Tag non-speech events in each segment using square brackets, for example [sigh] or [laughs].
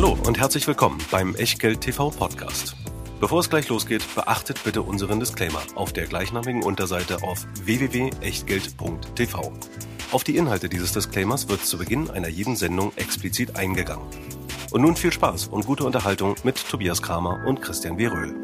Hallo und herzlich willkommen beim Echtgeld TV Podcast. Bevor es gleich losgeht, beachtet bitte unseren Disclaimer auf der gleichnamigen Unterseite auf www.echtgeld.tv. Auf die Inhalte dieses Disclaimers wird zu Beginn einer jeden Sendung explizit eingegangen. Und nun viel Spaß und gute Unterhaltung mit Tobias Kramer und Christian Weröhl.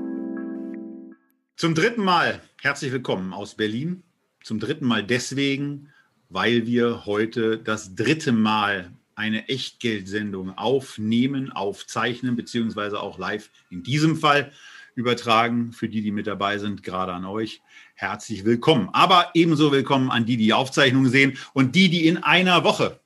Zum dritten Mal herzlich willkommen aus Berlin. Zum dritten Mal deswegen, weil wir heute das dritte Mal eine Echtgeldsendung aufnehmen, aufzeichnen, beziehungsweise auch live in diesem Fall übertragen. Für die, die mit dabei sind, gerade an euch. Herzlich willkommen. Aber ebenso willkommen an die, die, die Aufzeichnung sehen und die, die in einer Woche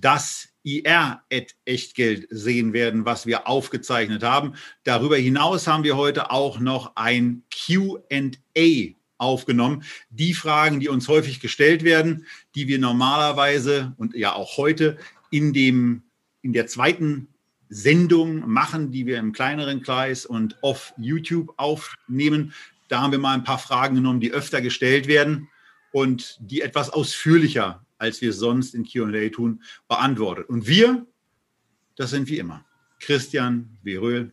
das IR-Echtgeld sehen werden, was wir aufgezeichnet haben. Darüber hinaus haben wir heute auch noch ein QA aufgenommen. Die Fragen, die uns häufig gestellt werden, die wir normalerweise und ja auch heute in, dem, in der zweiten Sendung machen, die wir im kleineren Kreis und auf YouTube aufnehmen. Da haben wir mal ein paar Fragen genommen, die öfter gestellt werden und die etwas ausführlicher, als wir sonst in QA tun, beantwortet. Und wir, das sind wie immer Christian Weröhl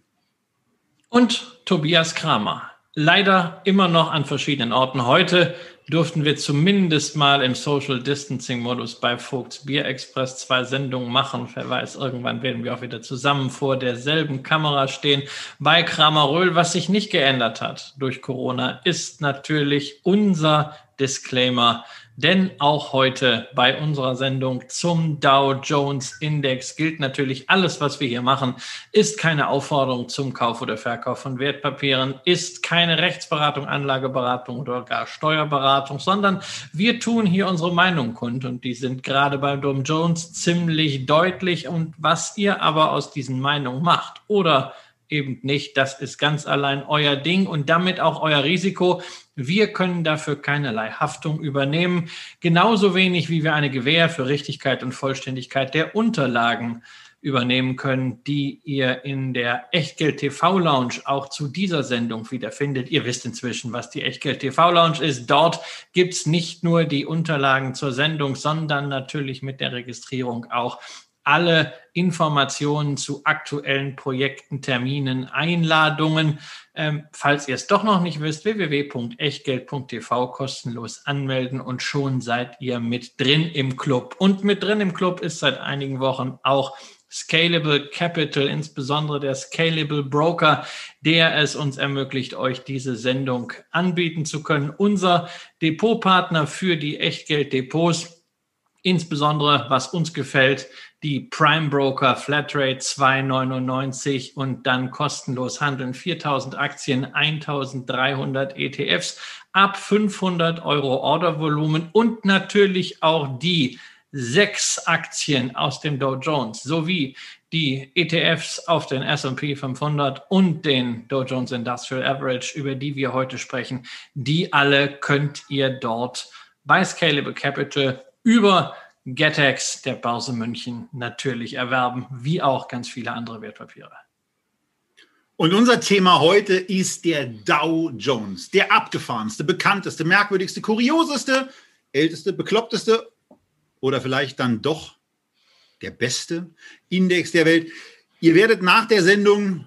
und Tobias Kramer. Leider immer noch an verschiedenen Orten. Heute durften wir zumindest mal im Social Distancing Modus bei Vogts Bier Express zwei Sendungen machen. Wer weiß, irgendwann werden wir auch wieder zusammen vor derselben Kamera stehen. Bei Krameröl, was sich nicht geändert hat durch Corona, ist natürlich unser Disclaimer denn auch heute bei unserer Sendung zum Dow Jones Index gilt natürlich, alles, was wir hier machen, ist keine Aufforderung zum Kauf oder Verkauf von Wertpapieren, ist keine Rechtsberatung, Anlageberatung oder gar Steuerberatung, sondern wir tun hier unsere Meinung kund und die sind gerade beim Dow Jones ziemlich deutlich und was ihr aber aus diesen Meinungen macht oder eben nicht. Das ist ganz allein euer Ding und damit auch euer Risiko. Wir können dafür keinerlei Haftung übernehmen, genauso wenig wie wir eine Gewähr für Richtigkeit und Vollständigkeit der Unterlagen übernehmen können, die ihr in der Echtgeld TV Lounge auch zu dieser Sendung wiederfindet. Ihr wisst inzwischen, was die Echtgeld TV Lounge ist. Dort gibt's nicht nur die Unterlagen zur Sendung, sondern natürlich mit der Registrierung auch alle Informationen zu aktuellen Projekten, Terminen, Einladungen. Ähm, falls ihr es doch noch nicht wisst, www.echtgeld.tv kostenlos anmelden und schon seid ihr mit drin im Club. Und mit drin im Club ist seit einigen Wochen auch Scalable Capital, insbesondere der Scalable Broker, der es uns ermöglicht, euch diese Sendung anbieten zu können. Unser Depotpartner für die Echtgeld-Depots. Insbesondere, was uns gefällt, die Prime Broker Flatrate 2,99 und dann kostenlos handeln. 4000 Aktien, 1300 ETFs ab 500 Euro Ordervolumen und natürlich auch die sechs Aktien aus dem Dow Jones sowie die ETFs auf den S&P 500 und den Dow Jones Industrial Average, über die wir heute sprechen, die alle könnt ihr dort bei Scalable Capital über GetEx der Börse München natürlich erwerben, wie auch ganz viele andere Wertpapiere. Und unser Thema heute ist der Dow Jones, der abgefahrenste, bekannteste, merkwürdigste, kurioseste, älteste, bekloppteste oder vielleicht dann doch der beste Index der Welt. Ihr werdet nach der Sendung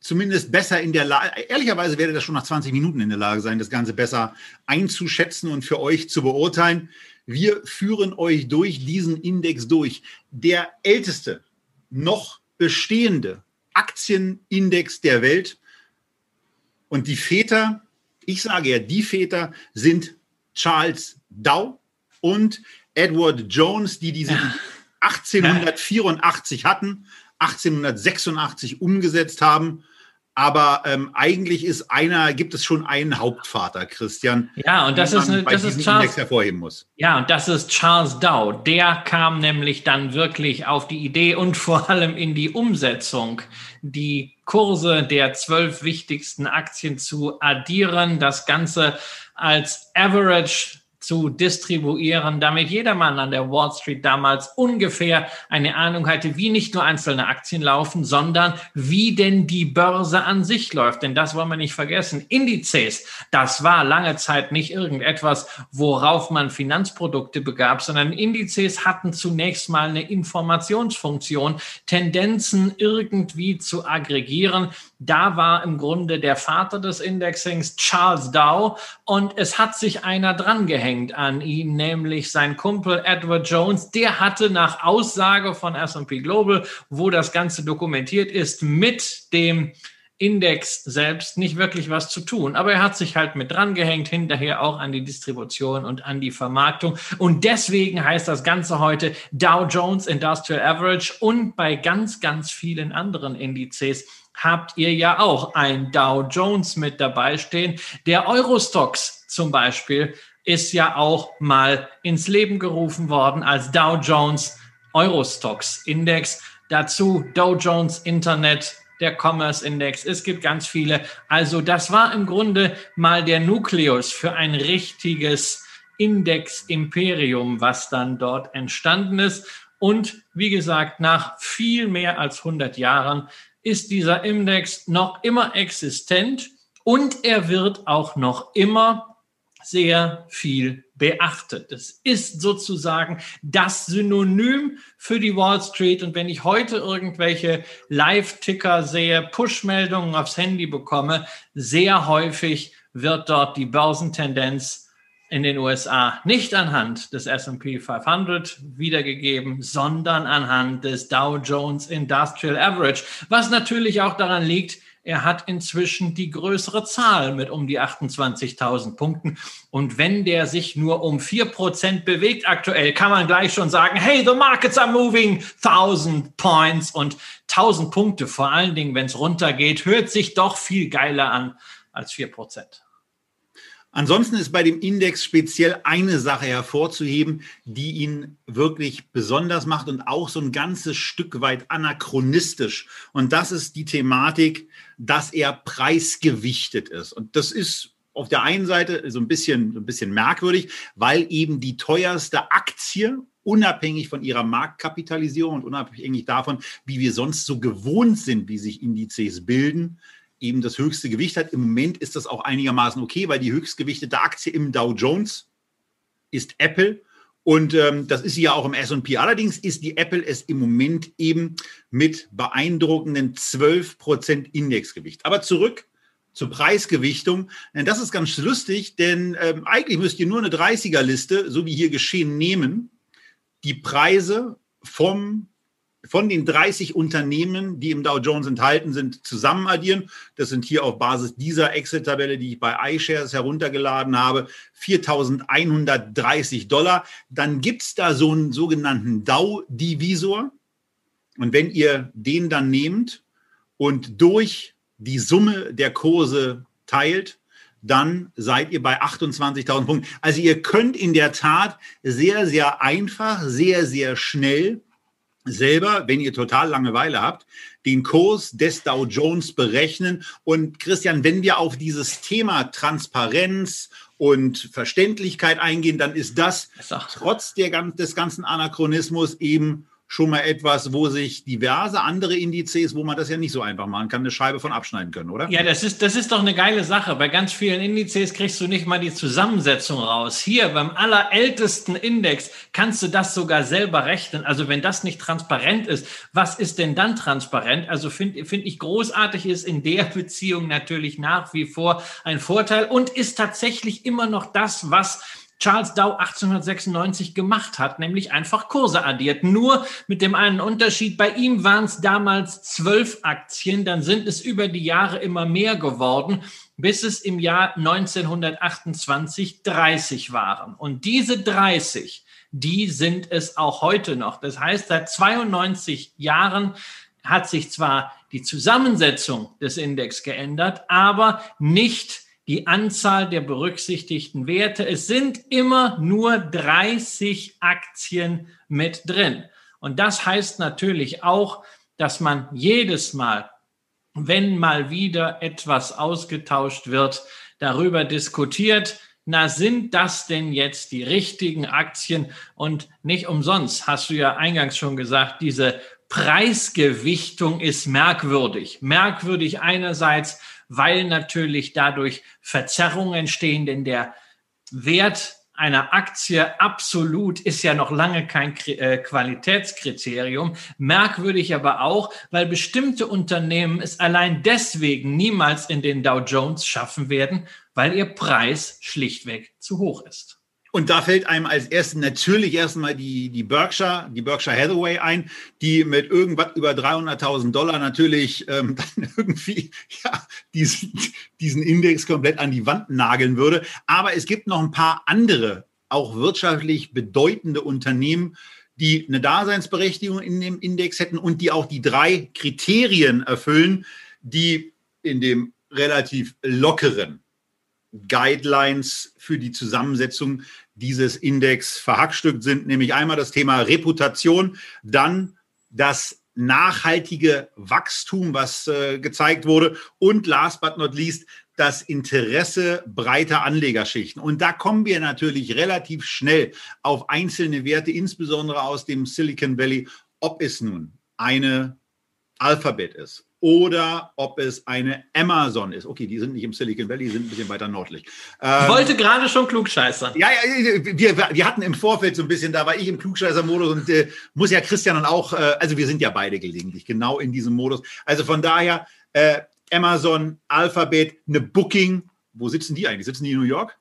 zumindest besser in der Lage, ehrlicherweise werdet ihr schon nach 20 Minuten in der Lage sein, das Ganze besser einzuschätzen und für euch zu beurteilen. Wir führen euch durch diesen Index durch. Der älteste noch bestehende Aktienindex der Welt. Und die Väter, ich sage ja, die Väter sind Charles Dow und Edward Jones, die diese ja. 1884 hatten, 1886 umgesetzt haben aber ähm, eigentlich ist einer, gibt es schon einen Hauptvater, Christian. Ja, und das ist, eine, das ist Charles, hervorheben muss. Ja, und das ist Charles Dow. Der kam nämlich dann wirklich auf die Idee und [laughs] vor allem in die Umsetzung, die Kurse der zwölf wichtigsten Aktien zu addieren, das Ganze als Average zu distribuieren, damit jedermann an der Wall Street damals ungefähr eine Ahnung hatte, wie nicht nur einzelne Aktien laufen, sondern wie denn die Börse an sich läuft. Denn das wollen wir nicht vergessen. Indizes, das war lange Zeit nicht irgendetwas, worauf man Finanzprodukte begab, sondern Indizes hatten zunächst mal eine Informationsfunktion, Tendenzen irgendwie zu aggregieren. Da war im Grunde der Vater des Indexings Charles Dow und es hat sich einer drangehängt an ihn, nämlich sein Kumpel Edward Jones. Der hatte nach Aussage von S&P Global, wo das Ganze dokumentiert ist, mit dem Index selbst nicht wirklich was zu tun. Aber er hat sich halt mit drangehängt, hinterher auch an die Distribution und an die Vermarktung. Und deswegen heißt das Ganze heute Dow Jones Industrial Average und bei ganz, ganz vielen anderen Indizes habt ihr ja auch ein Dow Jones mit dabei stehen. Der Eurostox zum Beispiel ist ja auch mal ins Leben gerufen worden als Dow Jones Eurostox Index. Dazu Dow Jones Internet, der Commerce Index. Es gibt ganz viele. Also das war im Grunde mal der Nukleus für ein richtiges Index-Imperium, was dann dort entstanden ist. Und wie gesagt, nach viel mehr als 100 Jahren ist dieser Index noch immer existent und er wird auch noch immer sehr viel beachtet. Es ist sozusagen das Synonym für die Wall Street. Und wenn ich heute irgendwelche Live-Ticker sehe, Push-Meldungen aufs Handy bekomme, sehr häufig wird dort die Börsentendenz in den USA nicht anhand des S&P 500 wiedergegeben, sondern anhand des Dow Jones Industrial Average, was natürlich auch daran liegt, er hat inzwischen die größere Zahl mit um die 28.000 Punkten. Und wenn der sich nur um vier Prozent bewegt aktuell, kann man gleich schon sagen, hey, the markets are moving 1000 points und 1000 Punkte, vor allen Dingen, wenn es runtergeht, hört sich doch viel geiler an als vier Prozent. Ansonsten ist bei dem Index speziell eine Sache hervorzuheben, die ihn wirklich besonders macht und auch so ein ganzes Stück weit anachronistisch. Und das ist die Thematik, dass er preisgewichtet ist. Und das ist auf der einen Seite so ein bisschen, so ein bisschen merkwürdig, weil eben die teuerste Aktie unabhängig von ihrer Marktkapitalisierung und unabhängig davon, wie wir sonst so gewohnt sind, wie sich Indizes bilden, eben das höchste Gewicht hat. Im Moment ist das auch einigermaßen okay, weil die höchstgewichtete Aktie im Dow Jones ist Apple. Und ähm, das ist sie ja auch im SP. Allerdings ist die Apple es im Moment eben mit beeindruckenden 12% Indexgewicht. Aber zurück zur Preisgewichtung. Das ist ganz lustig, denn ähm, eigentlich müsst ihr nur eine 30er-Liste, so wie hier geschehen, nehmen. Die Preise vom von den 30 Unternehmen, die im Dow Jones enthalten sind, zusammen addieren. Das sind hier auf Basis dieser Excel-Tabelle, die ich bei iShares heruntergeladen habe, 4.130 Dollar. Dann gibt es da so einen sogenannten Dow-Divisor. Und wenn ihr den dann nehmt und durch die Summe der Kurse teilt, dann seid ihr bei 28.000 Punkten. Also ihr könnt in der Tat sehr, sehr einfach, sehr, sehr schnell selber, wenn ihr total Langeweile habt, den Kurs des Dow Jones berechnen. Und Christian, wenn wir auf dieses Thema Transparenz und Verständlichkeit eingehen, dann ist das trotz der, des ganzen Anachronismus eben schon mal etwas, wo sich diverse andere Indizes, wo man das ja nicht so einfach machen kann, eine Scheibe von abschneiden können, oder? Ja, das ist, das ist doch eine geile Sache. Bei ganz vielen Indizes kriegst du nicht mal die Zusammensetzung raus. Hier beim allerältesten Index kannst du das sogar selber rechnen. Also wenn das nicht transparent ist, was ist denn dann transparent? Also finde find ich großartig ist in der [laughs] Beziehung natürlich nach wie vor ein Vorteil und ist tatsächlich immer noch das, was Charles Dow 1896 gemacht hat, nämlich einfach Kurse addiert. Nur mit dem einen Unterschied, bei ihm waren es damals zwölf Aktien, dann sind es über die Jahre immer mehr geworden, bis es im Jahr 1928 30 waren. Und diese 30, die sind es auch heute noch. Das heißt, seit 92 Jahren hat sich zwar die Zusammensetzung des Index geändert, aber nicht die Anzahl der berücksichtigten Werte. Es sind immer nur 30 Aktien mit drin. Und das heißt natürlich auch, dass man jedes Mal, wenn mal wieder etwas ausgetauscht wird, darüber diskutiert, na, sind das denn jetzt die richtigen Aktien? Und nicht umsonst hast du ja eingangs schon gesagt, diese Preisgewichtung ist merkwürdig. Merkwürdig einerseits, weil natürlich dadurch Verzerrungen entstehen, denn der Wert einer Aktie absolut ist ja noch lange kein äh, Qualitätskriterium. Merkwürdig aber auch, weil bestimmte Unternehmen es allein deswegen niemals in den Dow Jones schaffen werden, weil ihr Preis schlichtweg zu hoch ist. Und da fällt einem als erstes natürlich erstmal die, die Berkshire, die Berkshire Hathaway ein, die mit irgendwas über 300.000 Dollar natürlich ähm, [laughs] dann irgendwie ja, diesen, diesen Index komplett an die Wand nageln würde. Aber es gibt noch ein paar andere, auch wirtschaftlich bedeutende Unternehmen, die eine Daseinsberechtigung in dem Index hätten und die auch die drei Kriterien erfüllen, die in dem relativ lockeren Guidelines für die Zusammensetzung dieses Index verhackstückt sind, nämlich einmal das Thema Reputation, dann das nachhaltige Wachstum, was äh, gezeigt wurde und last but not least das Interesse breiter Anlegerschichten. Und da kommen wir natürlich relativ schnell auf einzelne Werte, insbesondere aus dem Silicon Valley, ob es nun eine Alphabet ist, oder ob es eine Amazon ist. Okay, die sind nicht im Silicon Valley, die sind ein bisschen weiter nördlich. Ähm, ich wollte gerade schon klugscheißern. Ja, ja wir, wir hatten im Vorfeld so ein bisschen, da war ich im Klugscheißer-Modus und äh, muss ja Christian und auch, äh, also wir sind ja beide gelegentlich genau in diesem Modus. Also von daher, äh, Amazon, Alphabet, eine Booking, wo sitzen die eigentlich? Sitzen die in New York?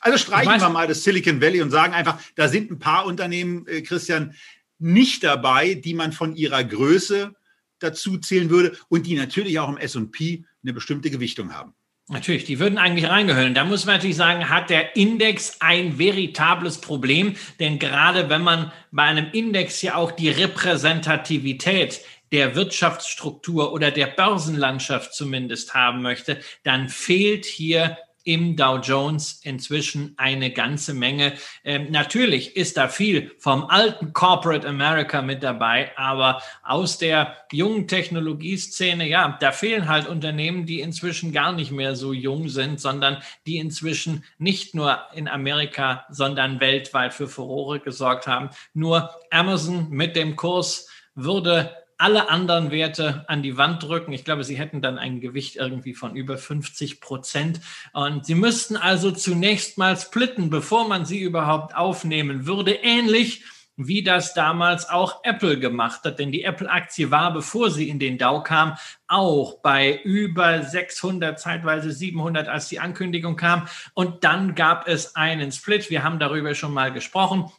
Also streichen wir mal das Silicon Valley und sagen einfach, da sind ein paar Unternehmen, äh, Christian, nicht dabei, die man von ihrer Größe dazu zählen würde und die natürlich auch im SP eine bestimmte Gewichtung haben. Natürlich, die würden eigentlich reingehören. Da muss man natürlich sagen, hat der Index ein veritables Problem, denn gerade wenn man bei einem Index ja auch die Repräsentativität der Wirtschaftsstruktur oder der Börsenlandschaft zumindest haben möchte, dann fehlt hier im Dow Jones inzwischen eine ganze Menge. Ähm, natürlich ist da viel vom alten Corporate America mit dabei, aber aus der jungen Technologieszene, ja, da fehlen halt Unternehmen, die inzwischen gar nicht mehr so jung sind, sondern die inzwischen nicht nur in Amerika, sondern weltweit für Furore gesorgt haben. Nur Amazon mit dem Kurs würde alle anderen Werte an die Wand drücken. Ich glaube, sie hätten dann ein Gewicht irgendwie von über 50 Prozent. Und sie müssten also zunächst mal splitten, bevor man sie überhaupt aufnehmen würde. Ähnlich wie das damals auch Apple gemacht hat. Denn die Apple-Aktie war, bevor sie in den Dow kam, auch bei über 600, zeitweise 700, als die Ankündigung kam. Und dann gab es einen Split. Wir haben darüber schon mal gesprochen.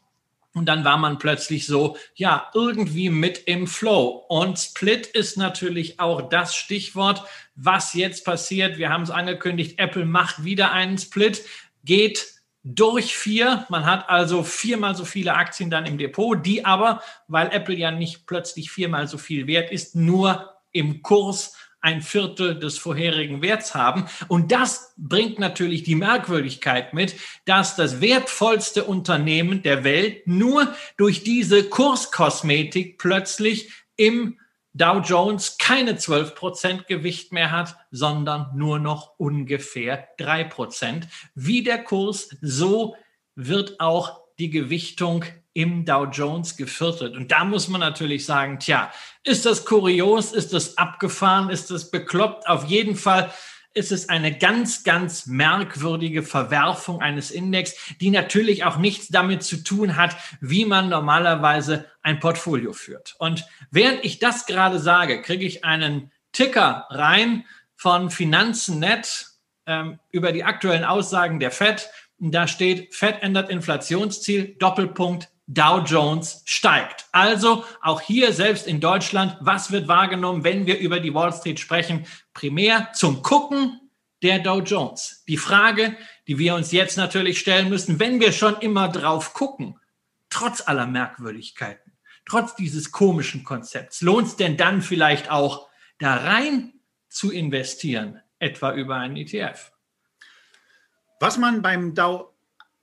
Und dann war man plötzlich so, ja, irgendwie mit im Flow. Und Split ist natürlich auch das Stichwort, was jetzt passiert. Wir haben es angekündigt, Apple macht wieder einen Split, geht durch vier. Man hat also viermal so viele Aktien dann im Depot, die aber, weil Apple ja nicht plötzlich viermal so viel wert ist, nur im Kurs ein Viertel des vorherigen Werts haben. Und das bringt natürlich die Merkwürdigkeit mit, dass das wertvollste Unternehmen der Welt nur durch diese Kurskosmetik plötzlich im Dow Jones keine 12% Gewicht mehr hat, sondern nur noch ungefähr 3%. Wie der Kurs, so wird auch die Gewichtung im Dow Jones geviertelt. Und da muss man natürlich sagen, tja, ist das kurios, ist das abgefahren, ist das bekloppt? Auf jeden Fall ist es eine ganz, ganz merkwürdige Verwerfung eines Index, die natürlich auch nichts damit zu tun hat, wie man normalerweise ein Portfolio führt. Und während ich das gerade sage, kriege ich einen Ticker rein von Finanzen.net ähm, über die aktuellen Aussagen der Fed. Da steht, Fed ändert Inflationsziel, Doppelpunkt Dow Jones steigt. Also auch hier selbst in Deutschland, was wird wahrgenommen, wenn wir über die Wall Street sprechen? Primär zum Gucken der Dow Jones. Die Frage, die wir uns jetzt natürlich stellen müssen, wenn wir schon immer drauf gucken, trotz aller Merkwürdigkeiten, trotz dieses komischen Konzepts, lohnt es denn dann vielleicht auch da rein zu investieren, etwa über einen ETF? Was man beim Dow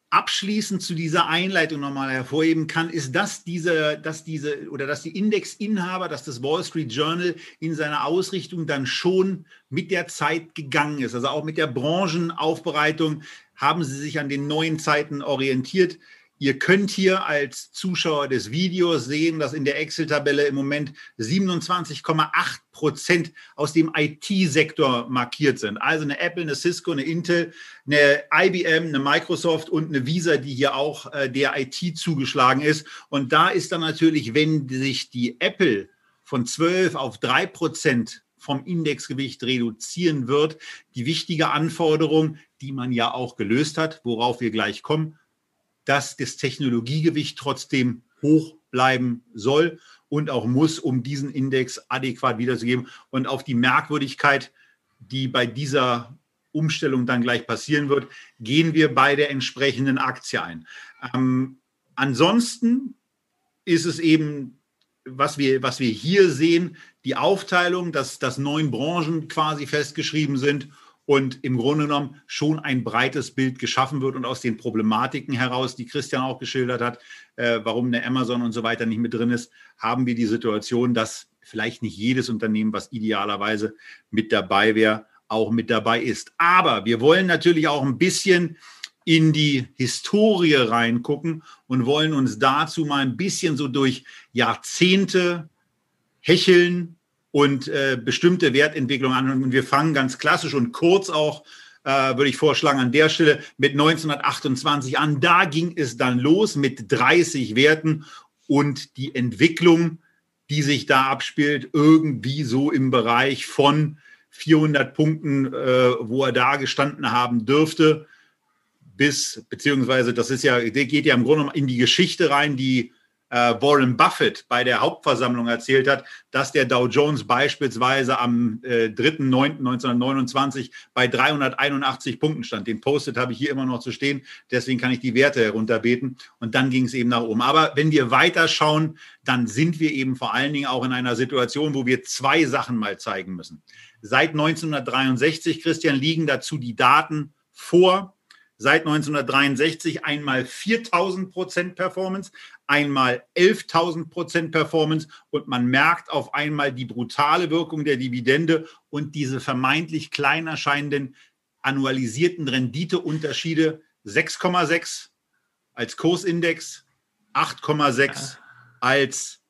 abschließend zu dieser Einleitung nochmal hervorheben kann, ist, dass diese, dass diese oder dass die Indexinhaber, dass das Wall Street Journal in seiner Ausrichtung dann schon mit der Zeit gegangen ist. Also auch mit der Branchenaufbereitung haben sie sich an den neuen Zeiten orientiert. Ihr könnt hier als Zuschauer des Videos sehen, dass in der Excel-Tabelle im Moment 27,8 Prozent aus dem IT-Sektor markiert sind. Also eine Apple, eine Cisco, eine Intel, eine IBM, eine Microsoft und eine Visa, die hier auch äh, der IT zugeschlagen ist. Und da ist dann natürlich, wenn sich die Apple von 12 auf 3 Prozent vom Indexgewicht reduzieren wird, die wichtige Anforderung, die man ja auch gelöst hat, worauf wir gleich kommen dass das Technologiegewicht trotzdem hoch bleiben soll und auch muss, um diesen Index adäquat wiederzugeben. Und auf die Merkwürdigkeit, die bei dieser Umstellung dann gleich passieren wird, gehen wir bei der entsprechenden Aktie ein. Ähm, ansonsten ist es eben, was wir, was wir hier sehen, die Aufteilung, dass, dass neun Branchen quasi festgeschrieben sind und im Grunde genommen schon ein breites Bild geschaffen wird und aus den Problematiken heraus, die Christian auch geschildert hat, äh, warum eine Amazon und so weiter nicht mit drin ist, haben wir die Situation, dass vielleicht nicht jedes Unternehmen, was idealerweise mit dabei wäre, auch mit dabei ist. Aber wir wollen natürlich auch ein bisschen in die Historie reingucken und wollen uns dazu mal ein bisschen so durch Jahrzehnte hecheln und äh, bestimmte Wertentwicklungen an. Und wir fangen ganz klassisch und kurz auch, äh, würde ich vorschlagen, an der Stelle mit 1928 an. Da ging es dann los mit 30 Werten und die Entwicklung, die sich da abspielt, irgendwie so im Bereich von 400 Punkten, äh, wo er da gestanden haben dürfte, bis, beziehungsweise das ist ja, der geht ja im Grunde in die Geschichte rein, die Warren Buffett bei der Hauptversammlung erzählt hat, dass der Dow Jones beispielsweise am äh, 3.9.1929 bei 381 Punkten stand. Den Postet habe ich hier immer noch zu stehen, deswegen kann ich die Werte herunterbeten und dann ging es eben nach oben. Aber wenn wir weiterschauen, dann sind wir eben vor allen Dingen auch in einer Situation, wo wir zwei Sachen mal zeigen müssen. Seit 1963, Christian, liegen dazu die Daten vor seit 1963 einmal 4000 Prozent Performance, einmal 11.000 Prozent Performance und man merkt auf einmal die brutale Wirkung der Dividende und diese vermeintlich klein erscheinenden annualisierten Renditeunterschiede 6,6 als Kursindex, 8,6 als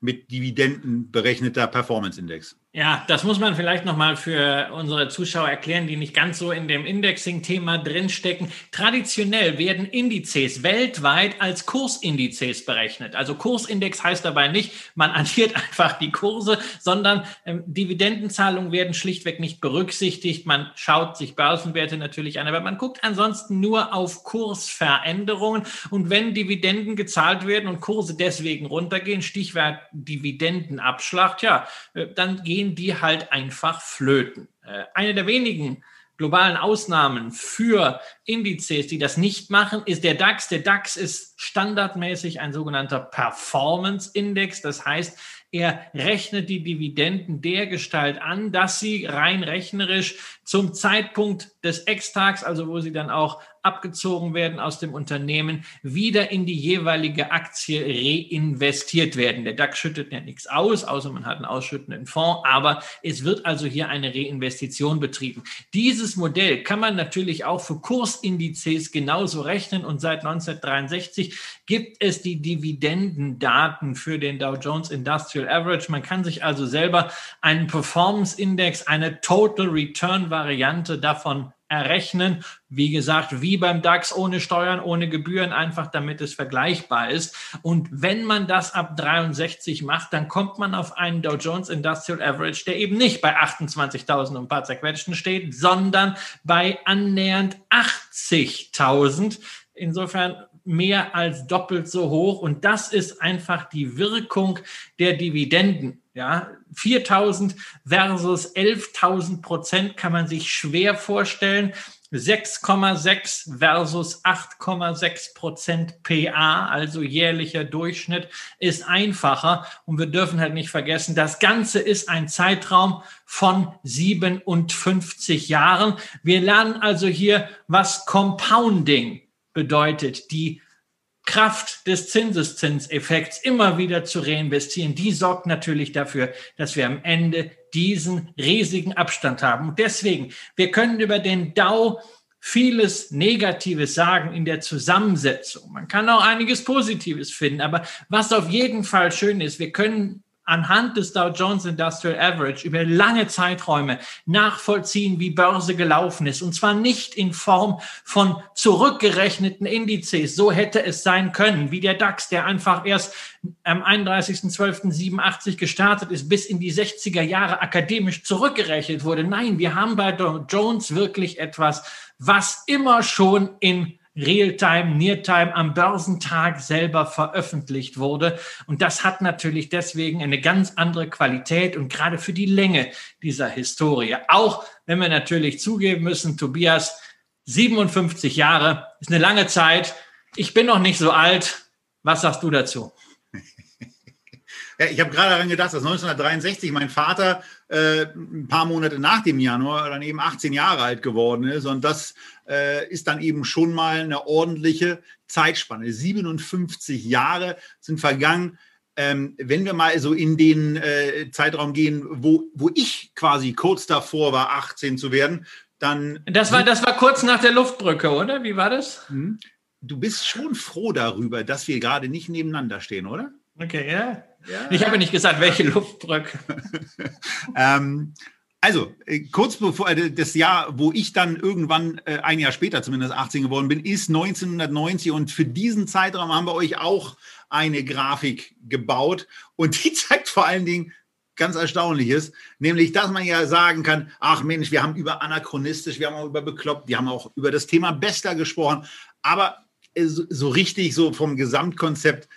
mit Dividenden berechneter Performance-Index. Ja, das muss man vielleicht nochmal für unsere Zuschauer erklären, die nicht ganz so in dem Indexing-Thema drinstecken. Traditionell werden Indizes weltweit als Kursindizes berechnet. Also Kursindex heißt dabei nicht, man addiert [laughs] einfach die Kurse, sondern ähm, Dividendenzahlungen werden schlichtweg nicht berücksichtigt. Man schaut sich Börsenwerte natürlich an, aber man guckt ansonsten nur auf Kursveränderungen. Und wenn Dividenden gezahlt werden und Kurse deswegen runtergehen, Stichwort Dividendenabschlag, ja, äh, dann gehen gehen die halt einfach flöten. Äh, eine der wenigen globalen Ausnahmen für Indizes, die das nicht machen, ist der DAX. Der DAX ist standardmäßig ein sogenannter Performance Index. Das heißt, er rechnet die Dividenden der Gestalt an, dass sie rein rechnerisch zum Zeitpunkt des Ex-Tags, also wo sie dann auch abgezogen werden aus dem Unternehmen, wieder in die jeweilige Aktie reinvestiert werden. Der DAX schüttet ja nichts aus, außer man hat einen ausschüttenden Fonds, aber es wird also hier eine Reinvestition betrieben. Dieses Modell kann man natürlich auch für Kursindizes genauso rechnen und seit 1963 gibt es die Dividendendaten für den Dow Jones Industrial Average. Man kann sich also selber einen Performance Index, eine Total Return Variante davon errechnen. Wie gesagt, wie beim DAX ohne Steuern, ohne Gebühren, einfach damit es vergleichbar ist. Und wenn man das ab 63 macht, dann kommt man auf einen Dow Jones Industrial Average, der eben nicht bei 28.000 und ein paar zerquetschten steht, sondern bei annähernd 80.000. Insofern mehr als doppelt so hoch. Und das ist einfach die Wirkung der Dividenden. Ja, 4000 versus 11.000 Prozent kann man sich schwer vorstellen. 6,6 versus 8,6 Prozent PA, also jährlicher Durchschnitt, ist einfacher. Und wir dürfen halt nicht vergessen, das Ganze ist ein Zeitraum von 57 Jahren. Wir lernen also hier, was Compounding bedeutet, die Kraft des Zinseszinseffekts immer wieder zu reinvestieren, die sorgt natürlich dafür, dass wir am Ende diesen riesigen Abstand haben. Und deswegen, wir können über den Dow vieles Negatives sagen in der Zusammensetzung. Man kann auch einiges Positives finden, aber was auf jeden Fall schön ist, wir können anhand des Dow Jones Industrial Average über lange Zeiträume nachvollziehen, wie Börse gelaufen ist. Und zwar nicht in Form von zurückgerechneten Indizes. So hätte es sein können, wie der DAX, der einfach erst am 31.12.87 gestartet ist, bis in die 60er Jahre akademisch zurückgerechnet wurde. Nein, wir haben bei Dow Jones wirklich etwas, was immer schon in Realtime, Neartime am Börsentag selber veröffentlicht wurde. Und das hat natürlich deswegen eine ganz andere Qualität und gerade für die Länge dieser Historie. Auch wenn wir natürlich zugeben müssen, Tobias, 57 Jahre ist eine lange Zeit. Ich bin noch nicht so alt. Was sagst du dazu? [laughs] Ja, ich habe gerade daran gedacht, dass 1963 mein Vater äh, ein paar Monate nach dem Januar dann eben 18 Jahre alt geworden ist. Und das äh, ist dann eben schon mal eine ordentliche Zeitspanne. 57 Jahre sind vergangen. Ähm, wenn wir mal so in den äh, Zeitraum gehen, wo, wo ich quasi kurz davor war, 18 zu werden, dann. Das war, das war kurz nach der Luftbrücke, oder? Wie war das? Hm? Du bist schon froh darüber, dass wir gerade nicht nebeneinander stehen, oder? Okay, ja. ja. Ich habe nicht gesagt, welche Luftbrücke. [laughs] ähm, also, äh, kurz bevor äh, das Jahr, wo ich dann irgendwann äh, ein Jahr später zumindest 18 geworden bin, ist 1990 und für diesen Zeitraum haben wir euch auch eine Grafik gebaut. Und die [laughs] zeigt vor allen Dingen ganz Erstaunliches, nämlich, dass man ja sagen kann, ach Mensch, wir haben über anachronistisch, wir haben auch über bekloppt, wir haben auch über das Thema Bester gesprochen, aber so richtig so vom Gesamtkonzept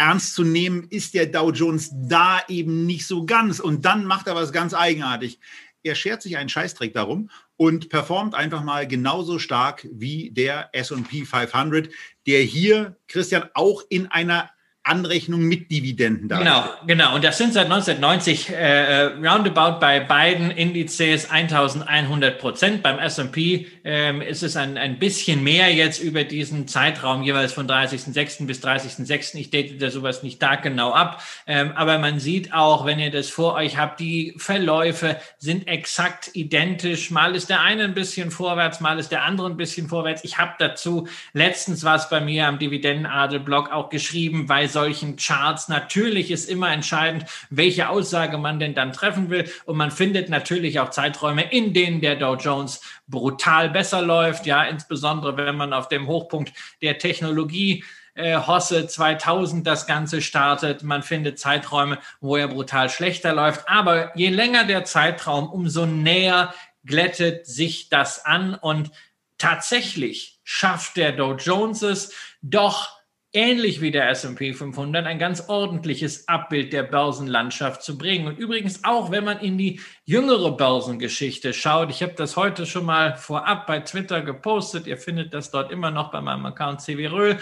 ernst zu nehmen ist der Dow Jones da eben nicht so ganz. Und dann macht er was ganz eigenartig. Er schert sich einen Scheißdreck darum und performt einfach mal genauso stark wie der SP 500, der hier, Christian, auch in einer Anrechnung mit Dividenden da. Genau, genau. Und das sind seit 1990 äh, äh, roundabout bei beiden Indizes 1100 Prozent. Beim S&P ähm, ist es ein, ein bisschen mehr jetzt über diesen Zeitraum jeweils von 30.06. bis 30.06. Ich date sowas nicht da genau ab. Ähm, aber man sieht auch, wenn ihr das vor euch habt, die Verläufe sind exakt identisch. Mal ist der eine ein bisschen vorwärts, mal ist der andere ein bisschen vorwärts. Ich habe dazu letztens was bei mir am Dividendenadel-Blog auch geschrieben, weil solchen Charts. Natürlich ist immer entscheidend, welche Aussage man denn dann treffen will. Und man findet natürlich auch Zeiträume, in denen der Dow Jones brutal besser läuft. Ja, insbesondere wenn man auf dem Hochpunkt der Technologie äh, Hosse 2000 das Ganze startet. Man findet Zeiträume, wo er brutal schlechter läuft. Aber je länger der Zeitraum, umso näher glättet sich das an und tatsächlich schafft der Dow Jones es doch ähnlich wie der S&P 500 ein ganz ordentliches Abbild der Börsenlandschaft zu bringen. Und übrigens auch, wenn man in die jüngere Börsengeschichte schaut, ich habe das heute schon mal vorab bei Twitter gepostet, ihr findet das dort immer noch bei meinem Account CW Röhl,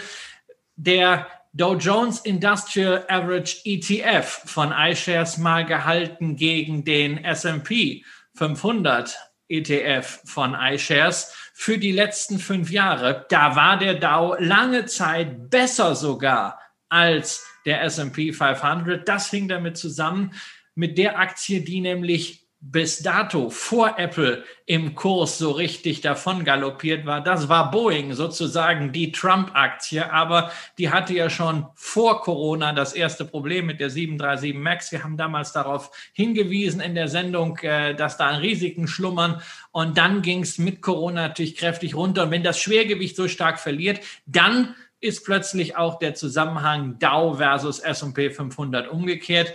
der Dow Jones Industrial Average ETF von iShares mal gehalten gegen den S&P 500 ETF von iShares für die letzten fünf Jahre. Da war der Dow lange Zeit besser sogar als der S&P 500. Das hing damit zusammen mit der Aktie, die nämlich bis dato vor Apple im Kurs so richtig davon galoppiert war. Das war Boeing, sozusagen die Trump-Aktie, aber die hatte ja schon vor Corona das erste Problem mit der 737 MAX. Wir haben damals darauf hingewiesen in der Sendung, äh, dass da Risiken schlummern und dann ging es mit Corona natürlich kräftig runter. Und wenn das Schwergewicht so stark verliert, dann ist plötzlich auch der Zusammenhang Dow versus S&P 500 umgekehrt.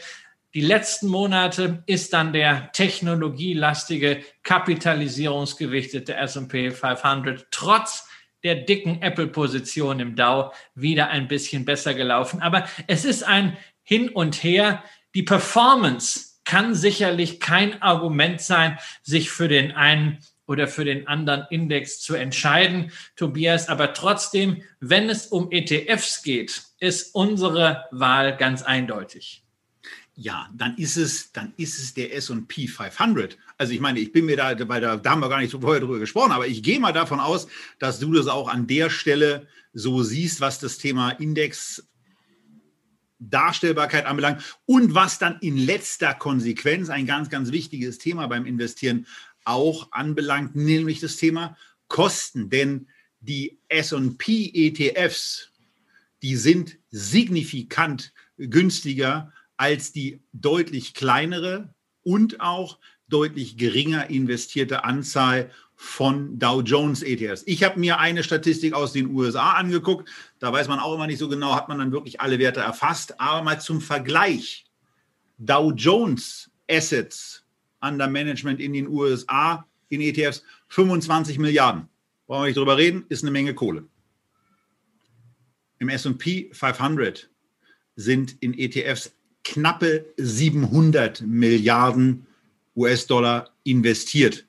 Die letzten Monate ist dann der technologielastige, kapitalisierungsgewichtete S&P 500 trotz der dicken Apple-Position im Dow wieder ein bisschen besser gelaufen. Aber es ist ein Hin und Her. Die Performance kann sicherlich kein Argument sein, sich für den einen oder für den anderen Index zu entscheiden, Tobias. Aber trotzdem, wenn es um ETFs geht, ist unsere Wahl ganz eindeutig. Ja, dann ist es, dann ist es der S&P 500. Also ich meine, ich bin mir da, weil da, da haben wir gar nicht vorher drüber gesprochen, aber ich gehe mal davon aus, dass du das auch an der Stelle so siehst, was das Thema Index Darstellbarkeit anbelangt und was dann in letzter Konsequenz ein ganz, ganz wichtiges Thema beim Investieren auch anbelangt, nämlich das Thema Kosten. Denn die SP ETFs, die sind signifikant günstiger als die deutlich kleinere und auch deutlich geringer investierte Anzahl von Dow Jones ETFs. Ich habe mir eine Statistik aus den USA angeguckt. Da weiß man auch immer nicht so genau, hat man dann wirklich alle Werte erfasst. Aber mal zum Vergleich. Dow Jones Assets under Management in den USA in ETFs 25 Milliarden. Brauchen wir nicht drüber reden, ist eine Menge Kohle. Im SP 500 sind in ETFs knappe 700 Milliarden US-Dollar investiert.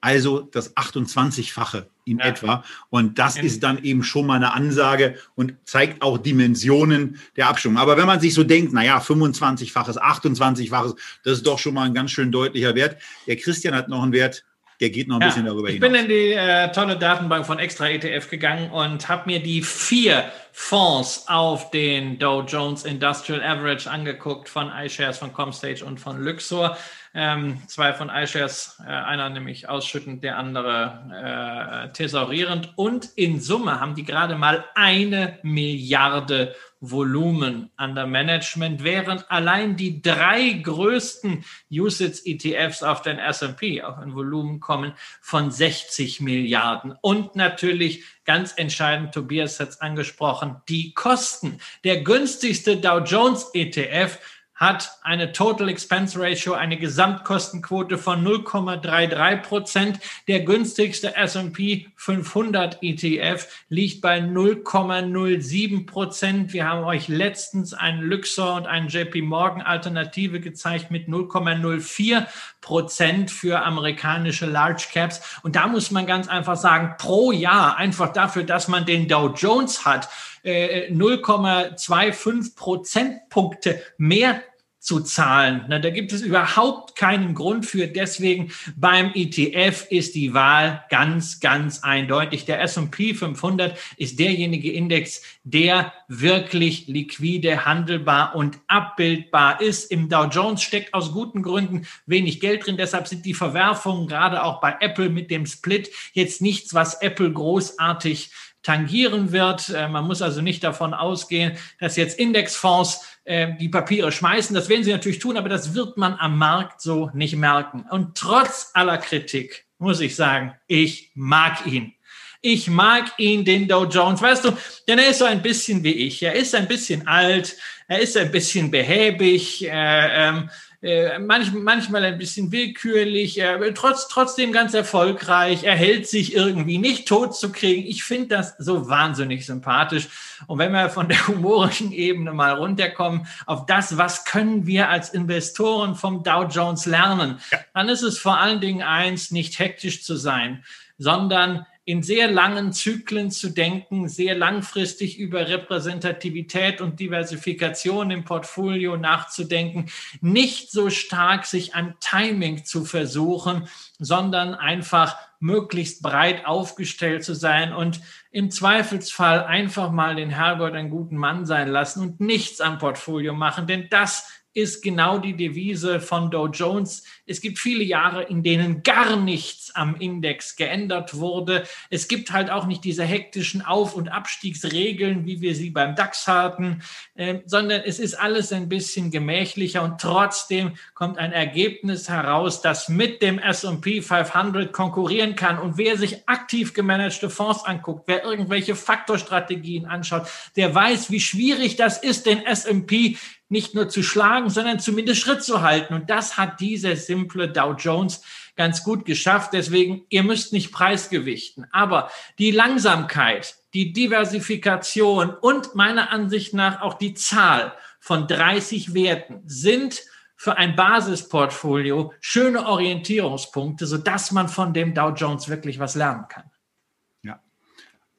Also das 28-fache in ja. etwa. Und das ja. ist dann eben schon mal eine Ansage und zeigt auch Dimensionen der Abstimmung. Aber wenn man sich so denkt, naja, 25-faches, 28-faches, das ist doch schon mal ein ganz schön deutlicher Wert. Der Christian hat noch einen Wert, der geht noch ein ja, bisschen darüber hinaus. Ich bin in die äh, tolle Datenbank von Extra ETF gegangen und habe mir die vier Fonds auf den Dow Jones Industrial Average angeguckt von iShares, von Comstage und von Luxor. Ähm, zwei von iShares, äh, einer nämlich ausschüttend, der andere äh, thesaurierend. Und in Summe haben die gerade mal eine Milliarde Volumen under Management, während allein die drei größten USITS-ETFs auf den S&P auf ein Volumen kommen von 60 Milliarden. Und natürlich ganz entscheidend, Tobias hat es angesprochen, die Kosten. Der günstigste Dow Jones ETF hat eine Total Expense Ratio, eine Gesamtkostenquote von 0,33 Prozent. Der günstigste S&P 500 ETF liegt bei 0,07 Prozent. Wir haben euch letztens einen Luxor und einen JP Morgan Alternative gezeigt mit 0,04 Prozent für amerikanische Large Caps. Und da muss man ganz einfach sagen, pro Jahr, einfach dafür, dass man den Dow Jones hat, 0,25 äh, Prozentpunkte mehr zu zahlen. Na, da gibt es überhaupt keinen Grund für. Deswegen beim ETF ist die Wahl ganz, ganz eindeutig. Der S&P 500 ist derjenige Index, der wirklich liquide, handelbar und abbildbar ist. Im Dow Jones steckt aus guten Gründen wenig Geld drin. Deshalb sind die Verwerfungen gerade auch bei Apple mit dem Split jetzt nichts, was Apple großartig tangieren wird. Äh, man muss also nicht davon ausgehen, dass jetzt Indexfonds äh, die Papiere schmeißen. Das werden sie natürlich tun, aber das wird man am Markt so nicht merken. Und trotz aller Kritik muss ich sagen, ich mag ihn. Ich mag ihn, den Dow Jones. Weißt du, denn er ist so ein bisschen wie ich. Er ist ein bisschen alt, er ist ein bisschen behäbig. Äh, ähm, äh, manch, manchmal ein bisschen willkürlich, äh, trotz, trotzdem ganz erfolgreich, er hält sich irgendwie nicht tot zu kriegen. Ich finde das so wahnsinnig sympathisch. Und wenn wir von der humorischen Ebene mal runterkommen auf das, was können wir als Investoren vom Dow Jones lernen, ja. dann ist es vor allen Dingen eins, nicht hektisch zu sein, sondern in sehr langen Zyklen zu denken, sehr langfristig über Repräsentativität und Diversifikation im Portfolio nachzudenken, nicht so stark sich an Timing zu versuchen, sondern einfach möglichst breit aufgestellt zu sein und im Zweifelsfall einfach mal den Herrgott einen guten Mann sein lassen und nichts am Portfolio machen, denn das ist genau die Devise von Dow Jones. Es gibt viele Jahre, in denen gar nichts am Index geändert wurde. Es gibt halt auch nicht diese hektischen Auf- und Abstiegsregeln, wie wir sie beim DAX hatten, äh, sondern es ist alles ein bisschen gemächlicher und trotzdem kommt ein Ergebnis heraus, das mit dem S&P 500 konkurrieren kann. Und wer sich aktiv gemanagte Fonds anguckt, wer irgendwelche Faktorstrategien anschaut, der weiß, wie schwierig das ist, den S&P nicht nur zu schlagen, sondern zumindest Schritt zu halten. Und das hat dieser simple Dow Jones ganz gut geschafft. Deswegen, ihr müsst nicht preisgewichten. Aber die Langsamkeit, die Diversifikation und meiner Ansicht nach auch die Zahl von 30 Werten sind für ein Basisportfolio schöne Orientierungspunkte, sodass man von dem Dow Jones wirklich was lernen kann.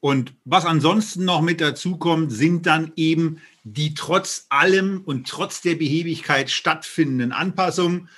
Und was ansonsten noch mit dazu kommt, sind dann eben die trotz allem und trotz der Behebigkeit stattfindenden Anpassungen.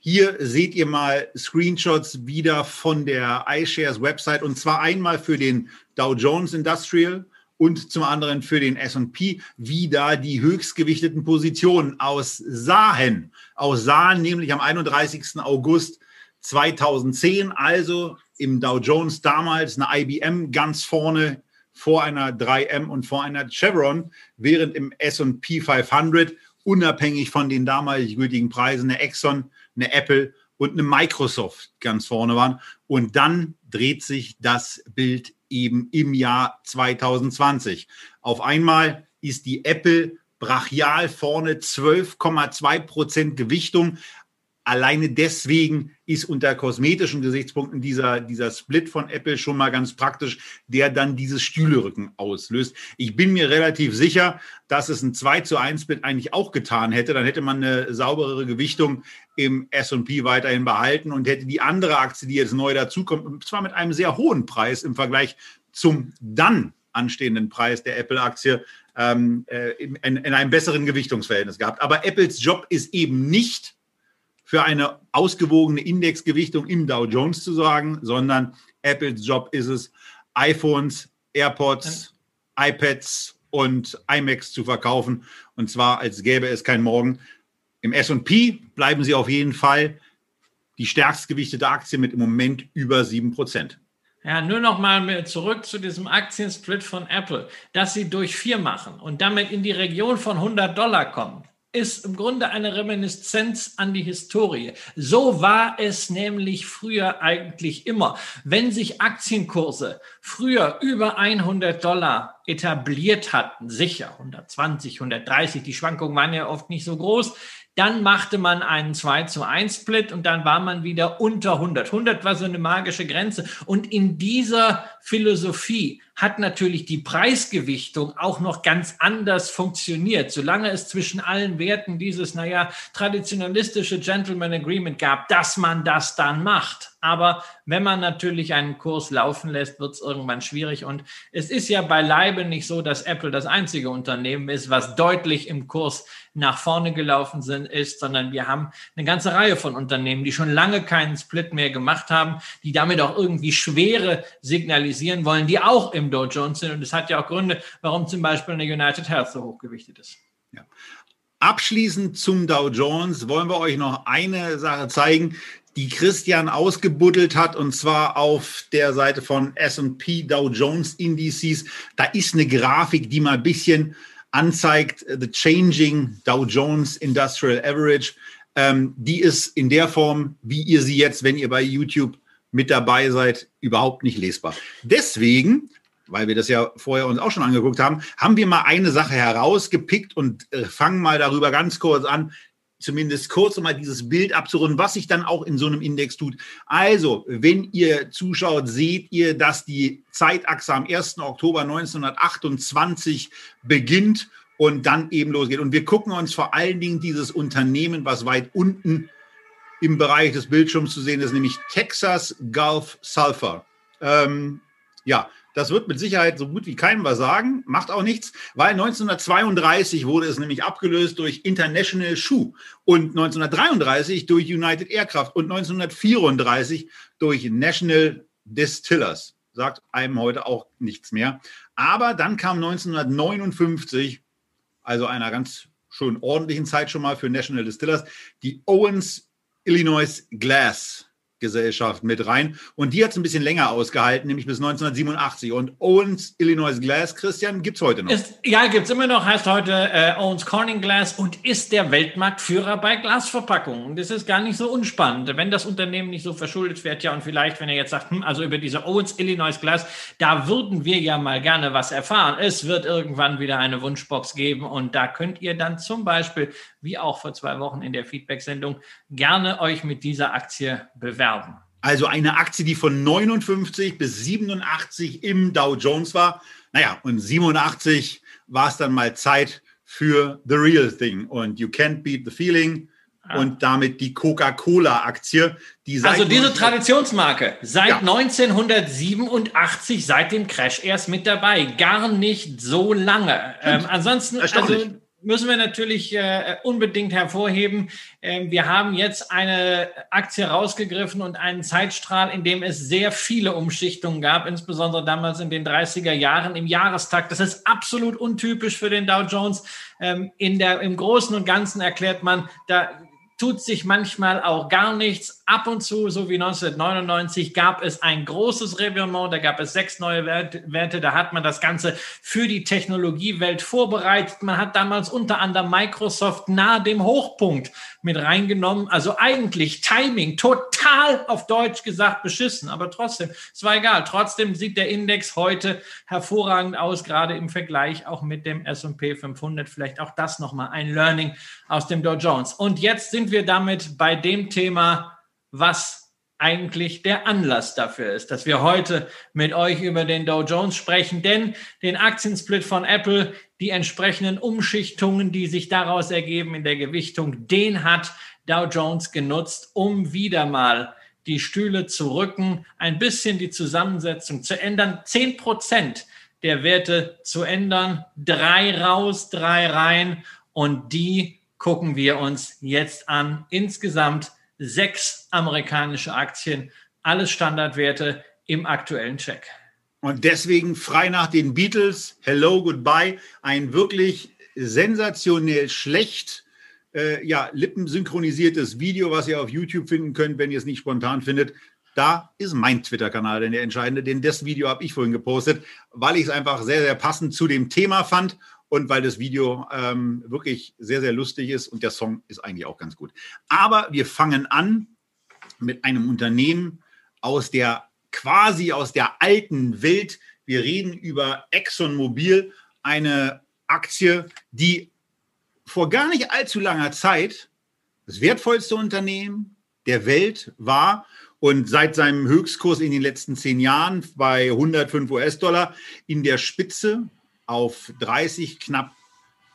Hier seht ihr mal Screenshots wieder von der iShares Website und zwar einmal für den Dow Jones Industrial und zum anderen für den S&P, wie da die höchstgewichteten Positionen aussahen. Aussahen nämlich am 31. August 2010, also im Dow Jones damals eine IBM ganz vorne vor einer 3M und vor einer Chevron, während im S&P 500 unabhängig von den damalig gültigen Preisen eine Exxon eine Apple und eine Microsoft ganz vorne waren. Und dann dreht sich das Bild eben im Jahr 2020. Auf einmal ist die Apple brachial vorne 12,2 Prozent Gewichtung alleine deswegen ist unter kosmetischen Gesichtspunkten dieser, dieser Split von Apple schon mal ganz praktisch, der dann dieses Stühlerücken auslöst. Ich bin mir relativ sicher, dass es ein 2 zu 1 Split eigentlich auch getan hätte. Dann hätte man eine sauberere Gewichtung im S&P weiterhin behalten und hätte die andere Aktie, die jetzt neu dazukommt, zwar mit einem sehr hohen Preis im Vergleich zum dann anstehenden Preis der Apple-Aktie, ähm, äh, in, in einem besseren Gewichtungsverhältnis gehabt. Aber Apples Job ist eben nicht, für eine ausgewogene Indexgewichtung im Dow Jones zu sorgen, sondern Apples Job ist es, iPhones, AirPods, iPads und iMacs zu verkaufen. Und zwar, als gäbe es kein Morgen. Im SP bleiben sie auf jeden Fall die stärkst gewichtete Aktie mit im Moment über 7%. Ja, nur noch mal zurück zu diesem Aktiensplit von Apple, dass sie durch vier machen und damit in die Region von 100 Dollar kommen ist im Grunde eine Reminiszenz an die Historie. So war es nämlich früher eigentlich immer. Wenn sich Aktienkurse früher über 100 Dollar etabliert hatten, sicher 120, 130, die Schwankungen waren ja oft nicht so groß, dann machte man einen 2 zu 1 Split und dann war man wieder unter 100. 100 war so eine magische Grenze. Und in dieser Philosophie hat natürlich die Preisgewichtung auch noch ganz anders funktioniert. Solange es zwischen allen Werten dieses, naja, traditionalistische Gentleman Agreement gab, dass man das dann macht. Aber wenn man natürlich einen Kurs laufen lässt, wird es irgendwann schwierig. Und es ist ja beileibe nicht so, dass Apple das einzige Unternehmen ist, was deutlich im Kurs nach vorne gelaufen sind, ist, sondern wir haben eine ganze Reihe von Unternehmen, die schon lange keinen Split mehr gemacht haben, die damit auch irgendwie Schwere signalisieren wollen, die auch im Dow Jones sind. Und es hat ja auch Gründe, warum zum Beispiel eine United Health so hochgewichtet ist. Ja. Abschließend zum Dow Jones wollen wir euch noch eine Sache zeigen, die Christian ausgebuddelt hat, und zwar auf der Seite von S&P Dow Jones Indices. Da ist eine Grafik, die mal ein bisschen anzeigt, the changing Dow Jones Industrial Average. Ähm, die ist in der Form, wie ihr sie jetzt, wenn ihr bei YouTube mit dabei seid, überhaupt nicht lesbar. Deswegen, weil wir das ja vorher uns auch schon angeguckt haben, haben wir mal eine Sache herausgepickt und äh, fangen mal darüber ganz kurz an, zumindest kurz um mal dieses Bild abzurunden, was sich dann auch in so einem Index tut. Also, wenn ihr zuschaut, seht ihr, dass die Zeitachse am 1. Oktober 1928 beginnt und dann eben losgeht. Und wir gucken uns vor allen Dingen dieses Unternehmen, was weit unten im Bereich des Bildschirms zu sehen ist, nämlich Texas Gulf Sulfur. Ähm, ja, das wird mit Sicherheit so gut wie keinem was sagen, macht auch nichts, weil 1932 wurde es nämlich abgelöst durch International Shoe und 1933 durch United Aircraft und 1934 durch National Distillers. Sagt einem heute auch nichts mehr. Aber dann kam 1959, also einer ganz schön ordentlichen Zeit schon mal für National Distillers, die Owens Illinois Glass Gesellschaft mit rein. Und die hat es ein bisschen länger ausgehalten, nämlich bis 1987. Und Owens Illinois Glass, Christian, gibt es heute noch. Ist, ja, gibt es immer noch, heißt heute äh, Owens Corning Glass und ist der Weltmarktführer bei Glasverpackungen. Das ist gar nicht so unspannend. Wenn das Unternehmen nicht so verschuldet wird, ja, und vielleicht, wenn ihr jetzt sagt, hm, also über diese Owens Illinois Glass, da würden wir ja mal gerne was erfahren. Es wird irgendwann wieder eine Wunschbox geben und da könnt ihr dann zum Beispiel, wie auch vor zwei Wochen in der Feedback-Sendung, gerne euch mit dieser Aktie bewerben. Also eine Aktie, die von 59 bis 87 im Dow Jones war. Naja, und 87 war es dann mal Zeit für The Real Thing. Und You Can't Beat the Feeling und damit die Coca-Cola-Aktie. Die also diese Traditionsmarke, seit ja. 1987, seit dem Crash erst mit dabei. Gar nicht so lange. Ähm, ansonsten, also müssen wir natürlich äh, unbedingt hervorheben. Ähm, wir haben jetzt eine Aktie rausgegriffen und einen Zeitstrahl, in dem es sehr viele Umschichtungen gab, insbesondere damals in den 30er Jahren im Jahrestakt. Das ist absolut untypisch für den Dow Jones. Ähm, in der, Im Großen und Ganzen erklärt man, da tut sich manchmal auch gar nichts. Ab und zu, so wie 1999, gab es ein großes Revirement, da gab es sechs neue Werte, da hat man das Ganze für die Technologiewelt vorbereitet. Man hat damals unter anderem Microsoft nahe dem Hochpunkt mit reingenommen. Also eigentlich Timing total auf Deutsch gesagt beschissen, aber trotzdem, es war egal. Trotzdem sieht der Index heute hervorragend aus, gerade im Vergleich auch mit dem S&P 500. Vielleicht auch das nochmal ein Learning aus dem Dow Jones. Und jetzt sind wir damit bei dem Thema, was eigentlich der Anlass dafür ist, dass wir heute mit euch über den Dow Jones sprechen, denn den Aktiensplit von Apple, die entsprechenden Umschichtungen, die sich daraus ergeben in der Gewichtung, den hat Dow Jones genutzt, um wieder mal die Stühle zu rücken, ein bisschen die Zusammensetzung zu ändern, zehn Prozent der Werte zu ändern, drei raus, drei rein und die gucken wir uns jetzt an. Insgesamt sechs amerikanische Aktien, alles Standardwerte im aktuellen Check. Und deswegen frei nach den Beatles, Hello, Goodbye, ein wirklich sensationell schlecht äh, ja, lippensynchronisiertes Video, was ihr auf YouTube finden könnt, wenn ihr es nicht spontan findet. Da ist mein Twitter-Kanal denn der entscheidende, denn das Video habe ich vorhin gepostet, weil ich es einfach sehr, sehr passend zu dem Thema fand und weil das Video ähm, wirklich sehr, sehr lustig ist und der Song ist eigentlich auch ganz gut. Aber wir fangen an mit einem Unternehmen aus der quasi aus der alten Welt. Wir reden über ExxonMobil, eine Aktie, die vor gar nicht allzu langer Zeit das wertvollste Unternehmen der Welt war und seit seinem Höchstkurs in den letzten zehn Jahren bei 105 US-Dollar in der Spitze auf 30, knapp,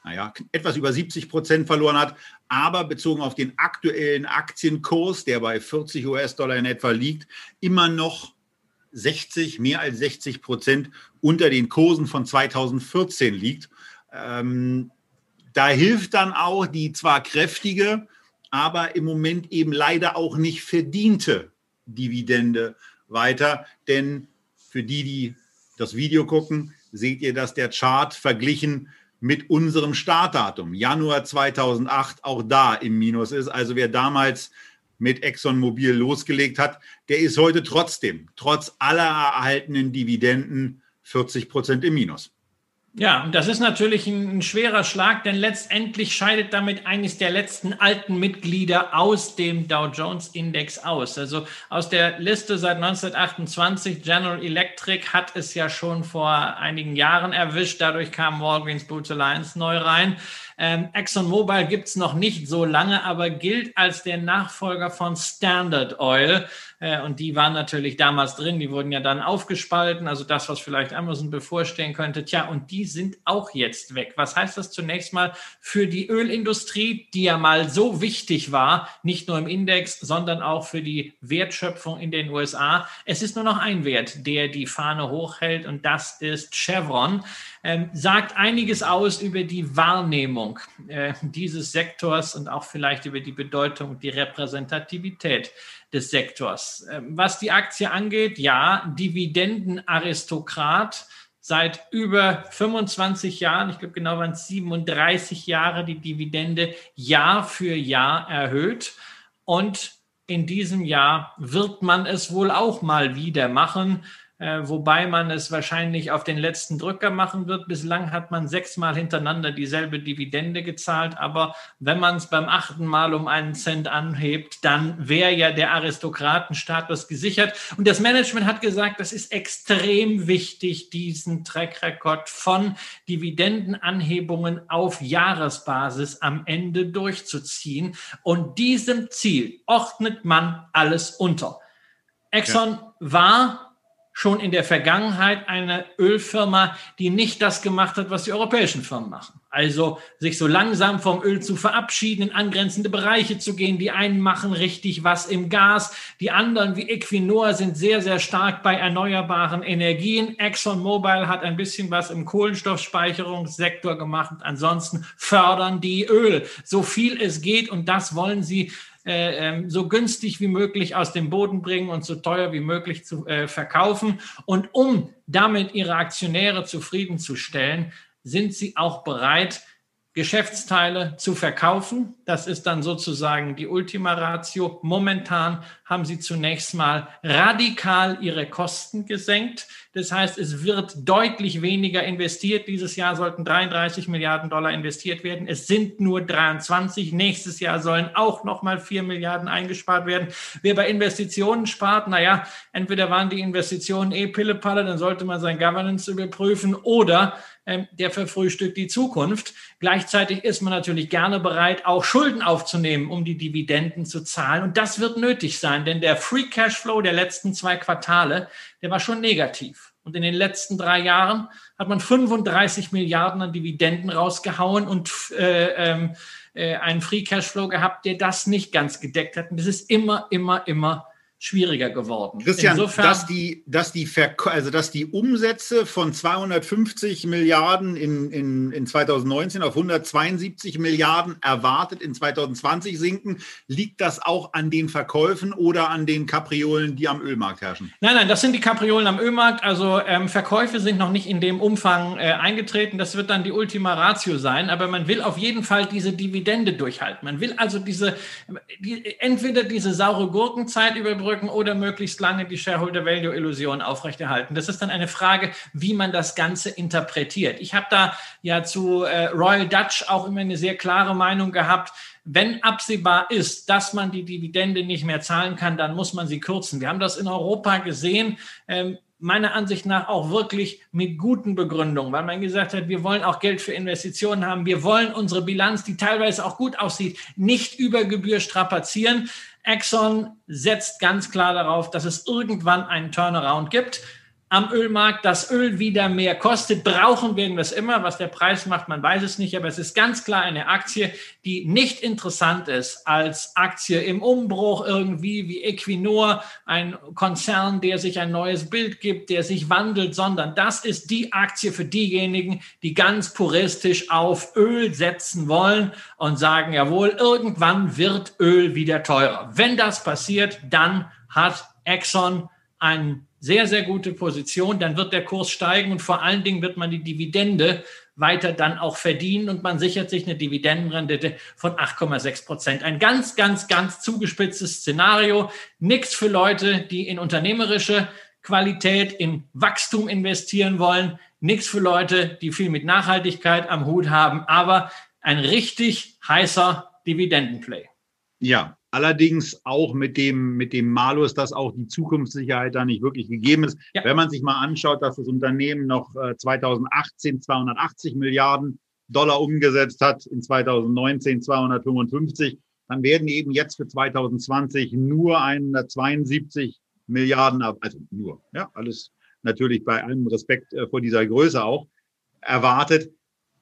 naja, etwas über 70 Prozent verloren hat. Aber bezogen auf den aktuellen Aktienkurs, der bei 40 US-Dollar in etwa liegt, immer noch 60, mehr als 60 Prozent unter den Kursen von 2014 liegt. Ähm, da hilft dann auch die zwar kräftige, aber im Moment eben leider auch nicht verdiente Dividende weiter. Denn für die, die das Video gucken, seht ihr, dass der Chart verglichen mit unserem Startdatum, Januar 2008, auch da im Minus ist. Also wer damals mit ExxonMobil losgelegt hat, der ist heute trotzdem, trotz aller erhaltenen Dividenden, 40 Prozent im Minus. Ja, und das ist natürlich ein, ein, schwerer Schlag, denn letztendlich scheidet damit eines der letzten alten Mitglieder aus dem Dow Jones Index aus. Also aus der Liste seit 1928, General Electric hat es ja schon vor einigen Jahren erwischt. Dadurch kam Walgreens Boots Alliance neu rein. Ähm, ExxonMobil gibt's noch nicht so lange, aber gilt als der Nachfolger von Standard Oil. Äh, und die waren natürlich damals drin, die wurden ja dann aufgespalten, also das, was vielleicht Amazon bevorstehen könnte. Tja, und die sind auch jetzt weg. Was heißt das zunächst mal für die Ölindustrie, die ja mal so wichtig war, nicht nur im Index, sondern auch für die Wertschöpfung in den USA? Es ist nur noch ein Wert, der die Fahne hochhält und das ist Chevron ähm, sagt einiges aus über die Wahrnehmung äh, dieses Sektors und auch vielleicht über die Bedeutung, die Repräsentativität des Sektors. Ähm, was die Aktie angeht, ja, Dividendenaristokrat seit über 25 Jahren, ich glaube genau waren es 37 Jahre, die Dividende Jahr für Jahr erhöht. Und in diesem Jahr wird man es wohl auch mal wieder machen wobei man es wahrscheinlich auf den letzten Drücker machen wird. Bislang hat man sechsmal hintereinander dieselbe Dividende gezahlt, aber wenn man es beim achten Mal um einen Cent anhebt, dann wäre ja der Aristokratenstatus gesichert. Und das Management hat gesagt, das ist extrem wichtig, diesen Track-Record von Dividendenanhebungen auf Jahresbasis am Ende durchzuziehen. Und diesem Ziel ordnet man alles unter. Exxon ja. war schon in der Vergangenheit eine Ölfirma, die nicht das gemacht hat, was die europäischen Firmen machen. Also sich so langsam vom Öl zu verabschieden, in angrenzende Bereiche zu gehen. Die einen machen richtig was im Gas, die anderen wie Equinor sind sehr, sehr stark bei erneuerbaren Energien. ExxonMobil hat ein bisschen was im Kohlenstoffspeicherungssektor gemacht. Ansonsten fördern die Öl, so viel es geht und das wollen sie äh, ähm, so günstig wie möglich aus dem Boden bringen und so teuer wie möglich zu äh, verkaufen. Und um damit ihre Aktionäre zufriedenzustellen, sind sie auch bereit, Geschäftsteile zu verkaufen. Das ist dann sozusagen die Ultima Ratio. Momentan haben sie zunächst mal radikal ihre Kosten gesenkt. Das heißt, es wird deutlich weniger investiert. Dieses Jahr sollten 33 Milliarden Dollar investiert werden. Es sind nur 23. Nächstes Jahr sollen auch noch mal 4 Milliarden eingespart werden. Wer bei Investitionen spart, naja, entweder waren die Investitionen eh Pillepalle, dann sollte man sein Governance überprüfen oder ähm, der verfrühstückt die Zukunft. Gleichzeitig ist man natürlich gerne bereit, auch Schulden aufzunehmen, um die Dividenden zu zahlen. Und das wird nötig sein, denn der Free Cashflow der letzten zwei Quartale, der war schon negativ. Und in den letzten drei Jahren hat man 35 Milliarden an Dividenden rausgehauen und äh, ähm, äh, einen Free Cashflow gehabt, der das nicht ganz gedeckt hat. Und das ist immer, immer, immer schwieriger geworden. Christian, Insofern, dass die, dass die, Verk also dass die Umsätze von 250 Milliarden in, in, in 2019 auf 172 Milliarden erwartet in 2020 sinken, liegt das auch an den Verkäufen oder an den Kapriolen, die am Ölmarkt herrschen? Nein, nein, das sind die Kapriolen am Ölmarkt. Also ähm, Verkäufe sind noch nicht in dem Umfang äh, eingetreten. Das wird dann die Ultima Ratio sein. Aber man will auf jeden Fall diese Dividende durchhalten. Man will also diese, die, entweder diese saure Gurkenzeit überbrücken, überbrücken oder möglichst lange die Shareholder-Value-Illusion aufrechterhalten. Das ist dann eine Frage, wie man das Ganze interpretiert. Ich habe da ja zu äh, Royal Dutch auch immer eine sehr klare Meinung gehabt. Wenn absehbar ist, dass man die Dividende nicht mehr zahlen kann, dann muss man sie kürzen. Wir haben das in Europa gesehen. Ähm, meiner Ansicht nach auch wirklich mit guten Begründungen, weil man gesagt hat, wir wollen auch Geld für Investitionen haben, wir wollen unsere Bilanz, die teilweise auch gut aussieht, nicht über Gebühr strapazieren. Exxon setzt ganz klar darauf, dass es irgendwann einen Turnaround gibt am Ölmarkt das Öl wieder mehr kostet. Brauchen werden wir es immer. Was der Preis macht, man weiß es nicht. Aber es ist ganz klar eine Aktie, die nicht interessant ist als Aktie im Umbruch irgendwie wie Equinor, ein Konzern, der sich ein neues Bild gibt, der sich wandelt, sondern das ist die Aktie für diejenigen, die ganz puristisch auf Öl setzen wollen und sagen, jawohl, irgendwann wird Öl wieder teurer. Wenn das passiert, dann hat Exxon einen sehr, sehr gute Position, dann wird der Kurs steigen und vor allen Dingen wird man die Dividende weiter dann auch verdienen und man sichert sich eine Dividendenrendite von 8,6 Prozent. Ein ganz, ganz, ganz zugespitztes Szenario. Nichts für Leute, die in unternehmerische Qualität, in Wachstum investieren wollen. Nichts für Leute, die viel mit Nachhaltigkeit am Hut haben, aber ein richtig heißer Dividendenplay. Ja, Allerdings auch mit dem, mit dem Malus, dass auch die Zukunftssicherheit da nicht wirklich gegeben ist. Ja. Wenn man sich mal anschaut, dass das Unternehmen noch 2018 äh, 280 Milliarden Dollar umgesetzt hat, in 2019 255, dann werden eben jetzt für 2020 nur 172 Milliarden, also nur, ja, alles natürlich bei allem Respekt äh, vor dieser Größe auch, erwartet.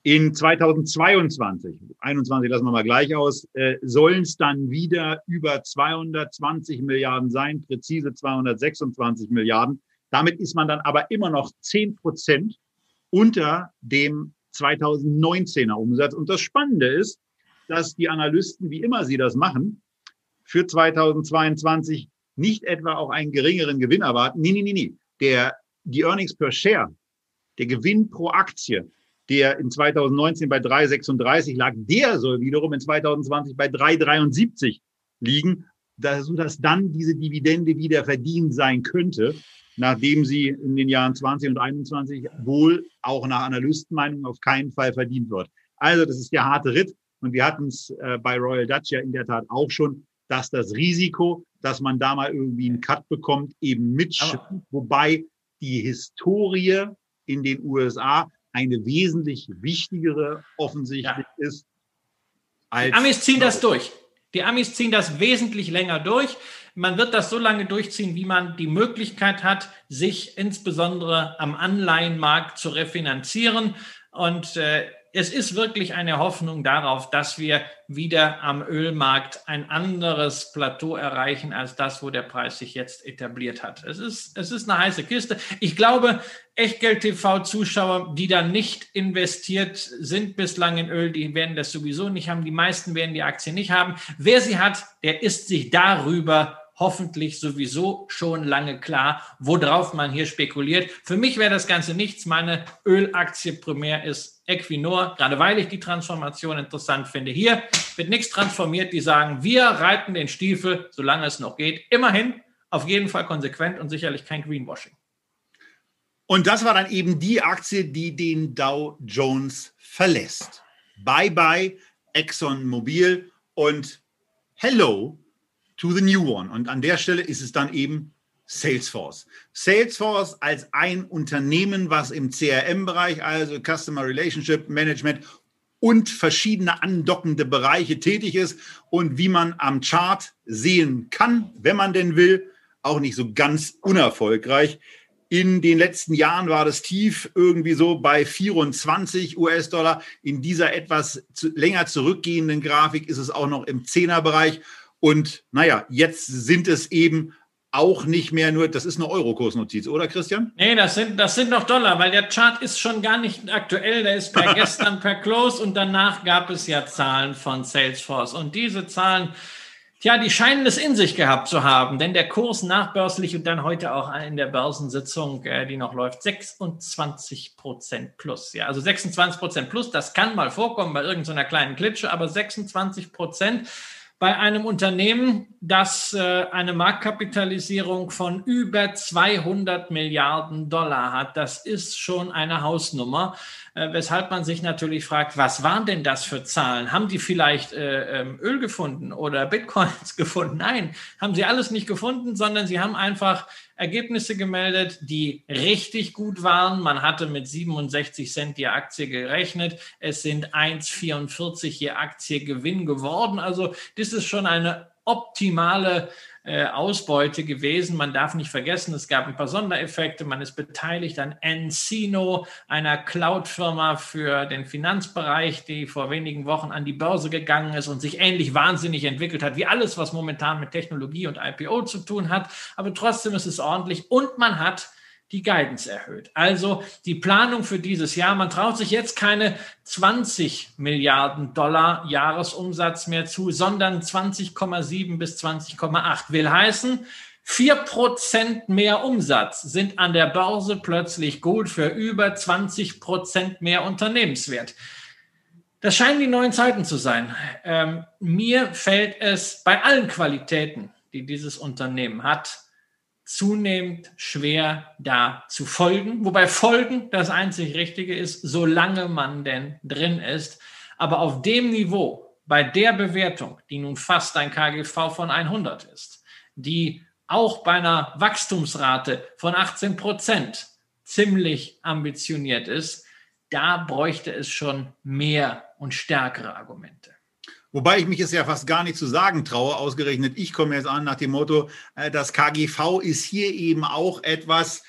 In 2022, 21 lassen wir mal gleich aus, äh, sollen es dann wieder über 220 Milliarden sein, präzise 226 Milliarden. Damit ist man dann aber immer noch 10 Prozent unter dem 2019er Umsatz. Und das Spannende ist, dass die Analysten, wie immer sie das machen, für 2022 nicht etwa auch einen geringeren Gewinn erwarten. Nee, nee, nee, nee. Der, die Earnings per Share, der Gewinn pro Aktie, der in 2019 bei 3,36 lag, der soll wiederum in 2020 bei 3,73 liegen, sodass dann diese Dividende wieder verdient sein könnte, nachdem sie in den Jahren 20 und 21 wohl auch nach Analystenmeinung auf keinen Fall verdient wird. Also das ist der harte Ritt und wir hatten es äh, bei Royal Dutch ja in der Tat auch schon, dass das Risiko, dass man da mal irgendwie einen Cut bekommt, eben mitschwingt, wobei die Historie in den USA eine wesentlich wichtigere offensichtlich ja. ist. Als die Amis ziehen das durch. Die Amis ziehen das wesentlich länger durch. Man wird das so lange durchziehen, wie man die Möglichkeit hat, sich insbesondere am Anleihenmarkt zu refinanzieren. Und äh, es ist wirklich eine Hoffnung darauf, dass wir wieder am Ölmarkt ein anderes Plateau erreichen als das, wo der Preis sich jetzt etabliert hat. Es ist, es ist eine heiße Kiste. Ich glaube, Echtgeld-TV-Zuschauer, die da nicht investiert sind bislang in Öl, die werden das sowieso nicht haben. Die meisten werden die Aktie nicht haben. Wer sie hat, der ist sich darüber hoffentlich sowieso schon lange klar, worauf man hier spekuliert. Für mich wäre das Ganze nichts. Meine Ölaktie primär ist Equinor, gerade weil ich die Transformation interessant finde. Hier wird nichts transformiert. Die sagen, wir reiten den Stiefel, solange es noch geht. Immerhin, auf jeden Fall konsequent und sicherlich kein Greenwashing. Und das war dann eben die Aktie, die den Dow Jones verlässt. Bye bye ExxonMobil und hello to the new one. Und an der Stelle ist es dann eben Salesforce. Salesforce als ein Unternehmen, was im CRM-Bereich, also Customer Relationship Management und verschiedene andockende Bereiche tätig ist und wie man am Chart sehen kann, wenn man denn will, auch nicht so ganz unerfolgreich. In den letzten Jahren war das tief irgendwie so bei 24 US-Dollar. In dieser etwas länger zurückgehenden Grafik ist es auch noch im Zehnerbereich. Und naja, jetzt sind es eben auch nicht mehr nur, das ist eine Eurokursnotiz, oder Christian? Nee, das sind, das sind noch Dollar, weil der Chart ist schon gar nicht aktuell, der ist per [laughs] gestern per Close und danach gab es ja Zahlen von Salesforce. Und diese Zahlen, ja, die scheinen es in sich gehabt zu haben, denn der Kurs nachbörslich und dann heute auch in der Börsensitzung, äh, die noch läuft, 26 Prozent plus. Ja, also 26 Prozent plus, das kann mal vorkommen bei irgendeiner kleinen Klitsche, aber 26 Prozent bei einem Unternehmen, das äh, eine Marktkapitalisierung von über 200 Milliarden Dollar hat. Das ist schon eine Hausnummer, weshalb man sich natürlich fragt, was waren denn das für Zahlen? Haben die vielleicht äh, ähm, Öl gefunden oder Bitcoins [laughs] gefunden? Nein, haben sie alles nicht gefunden, sondern sie haben einfach Ergebnisse gemeldet, die richtig gut waren. Man hatte mit 67 Cent die Aktie gerechnet. Es sind 1,44 je Aktie Gewinn geworden. Also das ist schon eine optimale äh, Ausbeute gewesen. Man darf nicht vergessen, es gab ein paar Sondereffekte. Man ist beteiligt an Encino, einer Cloud-Firma für den Finanzbereich, die vor wenigen Wochen an die Börse gegangen ist und sich ähnlich wahnsinnig entwickelt hat, wie alles, was momentan mit Technologie und IPO zu tun hat. Aber trotzdem ist es ordentlich und man hat die Guidance erhöht. Also die Planung für dieses Jahr, man traut sich jetzt keine 20 Milliarden Dollar Jahresumsatz mehr zu, sondern 20,7 bis 20,8 will heißen, vier Prozent mehr Umsatz sind an der Börse plötzlich gut für über 20 Prozent mehr Unternehmenswert. Das scheinen die neuen Zeiten zu sein. Ähm, mir fällt es bei allen Qualitäten, die dieses Unternehmen hat, zunehmend schwer da zu folgen, wobei folgen das einzig Richtige ist, solange man denn drin ist. Aber auf dem Niveau, bei der Bewertung, die nun fast ein KGV von 100 ist, die auch bei einer Wachstumsrate von 18 Prozent ziemlich ambitioniert ist, da bräuchte es schon mehr und stärkere Argumente. Wobei ich mich es ja fast gar nicht zu sagen traue, ausgerechnet ich komme jetzt an nach dem Motto, äh, das KGV ist hier eben auch etwas,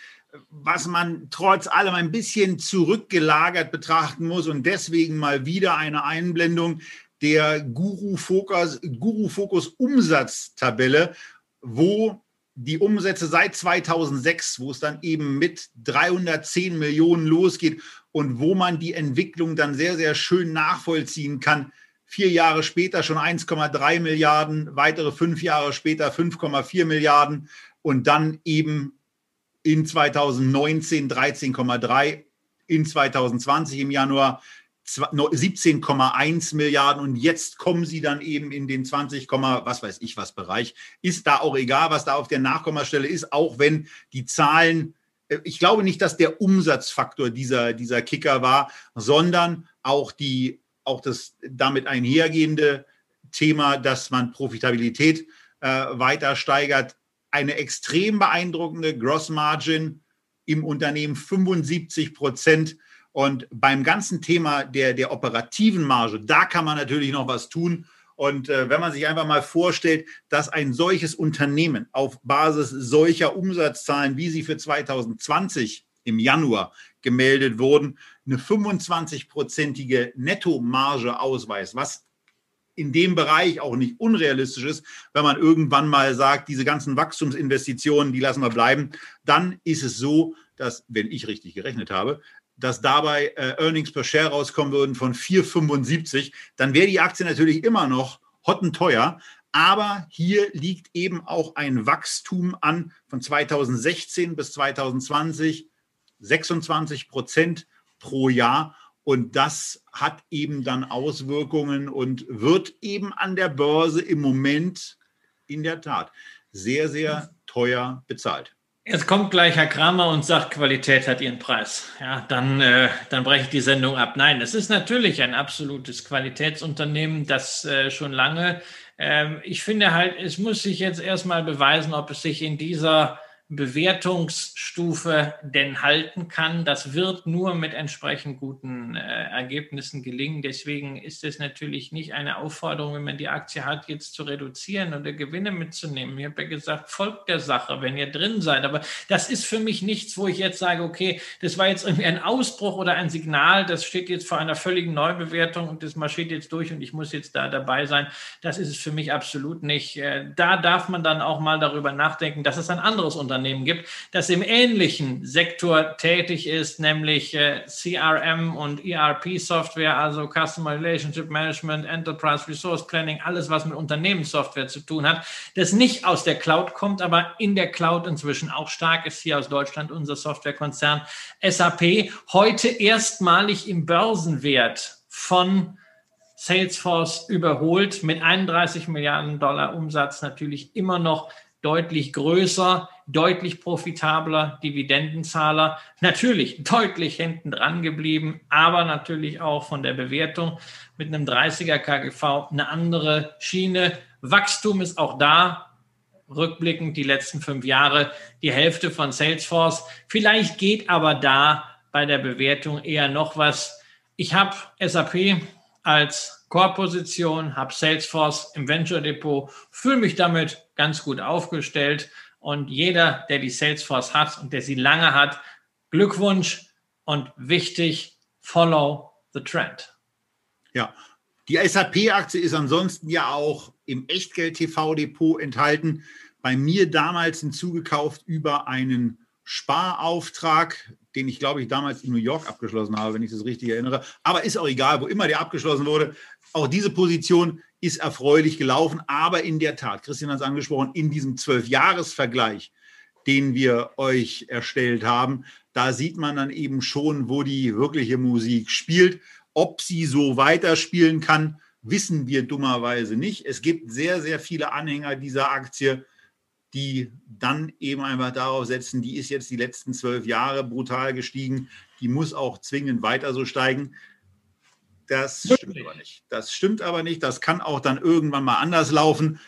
was man trotz allem ein bisschen zurückgelagert betrachten muss und deswegen mal wieder eine Einblendung der Guru Focus, Guru Umsatztabelle, wo die Umsätze seit 2006, wo es dann eben mit 310 Millionen losgeht und wo man die Entwicklung dann sehr, sehr schön nachvollziehen kann, vier Jahre später schon 1,3 Milliarden, weitere fünf Jahre später 5,4 Milliarden und dann eben in 2019 13,3, in 2020 im Januar 17,1 Milliarden und jetzt kommen sie dann eben in den 20, was weiß ich was Bereich. Ist da auch egal, was da auf der Nachkommastelle ist, auch wenn die Zahlen, äh, ich glaube nicht, dass der Umsatzfaktor dieser, dieser Kicker war, sondern auch die auch das damit einhergehende Thema, dass man Profitabilität äh, weiter steigert. Eine extrem beeindruckende Gross Margin im Unternehmen 75 Prozent. Und beim ganzen Thema der, der operativen Marge, da kann man natürlich noch was tun. Und äh, wenn man sich einfach mal vorstellt, dass ein solches Unternehmen auf Basis solcher Umsatzzahlen, wie sie für 2020 im Januar gemeldet wurden, eine 25-prozentige Nettomarge ausweist, was in dem Bereich auch nicht unrealistisch ist, wenn man irgendwann mal sagt, diese ganzen Wachstumsinvestitionen, die lassen wir bleiben, dann ist es so, dass, wenn ich richtig gerechnet habe, dass dabei äh, Earnings per Share rauskommen würden von 4,75, dann wäre die Aktie natürlich immer noch hottenteuer. Aber hier liegt eben auch ein Wachstum an von 2016 bis 2020, 26 Prozent pro Jahr. Und das hat eben dann Auswirkungen und wird eben an der Börse im Moment in der Tat sehr, sehr teuer bezahlt. Jetzt kommt gleich Herr Kramer und sagt, Qualität hat ihren Preis. Ja, dann, äh, dann breche ich die Sendung ab. Nein, es ist natürlich ein absolutes Qualitätsunternehmen, das äh, schon lange. Äh, ich finde halt, es muss sich jetzt erstmal beweisen, ob es sich in dieser Bewertungsstufe denn halten kann. Das wird nur mit entsprechend guten äh, Ergebnissen gelingen. Deswegen ist es natürlich nicht eine Aufforderung, wenn man die Aktie hat, jetzt zu reduzieren oder Gewinne mitzunehmen. Ich habe ja gesagt, folgt der Sache, wenn ihr drin seid. Aber das ist für mich nichts, wo ich jetzt sage, okay, das war jetzt irgendwie ein Ausbruch oder ein Signal, das steht jetzt vor einer völligen Neubewertung und das marschiert jetzt durch und ich muss jetzt da dabei sein. Das ist es für mich absolut nicht. Äh, da darf man dann auch mal darüber nachdenken, dass es ein anderes Unternehmen Unternehmen gibt, das im ähnlichen Sektor tätig ist, nämlich äh, CRM und ERP-Software, also Customer Relationship Management, Enterprise Resource Planning, alles, was mit Unternehmenssoftware zu tun hat, das nicht aus der Cloud kommt, aber in der Cloud inzwischen auch stark ist, hier aus Deutschland unser Softwarekonzern SAP, heute erstmalig im Börsenwert von Salesforce überholt mit 31 Milliarden Dollar Umsatz natürlich immer noch deutlich größer, deutlich profitabler Dividendenzahler. Natürlich deutlich hinten dran geblieben, aber natürlich auch von der Bewertung mit einem 30er KGV eine andere Schiene. Wachstum ist auch da. Rückblickend die letzten fünf Jahre die Hälfte von Salesforce. Vielleicht geht aber da bei der Bewertung eher noch was. Ich habe SAP als Core-Position, habe Salesforce im Venture Depot, fühle mich damit ganz gut aufgestellt. Und jeder, der die Salesforce hat und der sie lange hat, Glückwunsch und wichtig, follow the trend. Ja, die SAP-Aktie ist ansonsten ja auch im Echtgeld-TV-Depot enthalten. Bei mir damals hinzugekauft über einen Sparauftrag, den ich glaube ich damals in New York abgeschlossen habe, wenn ich das richtig erinnere. Aber ist auch egal, wo immer der abgeschlossen wurde. Auch diese Position ist erfreulich gelaufen. Aber in der Tat, Christian hat es angesprochen, in diesem Zwölfjahresvergleich, den wir euch erstellt haben, da sieht man dann eben schon, wo die wirkliche Musik spielt. Ob sie so weiterspielen kann, wissen wir dummerweise nicht. Es gibt sehr, sehr viele Anhänger dieser Aktie die dann eben einfach darauf setzen, die ist jetzt die letzten zwölf Jahre brutal gestiegen, die muss auch zwingend weiter so steigen. Das stimmt aber nicht. Das stimmt aber nicht. Das kann auch dann irgendwann mal anders laufen.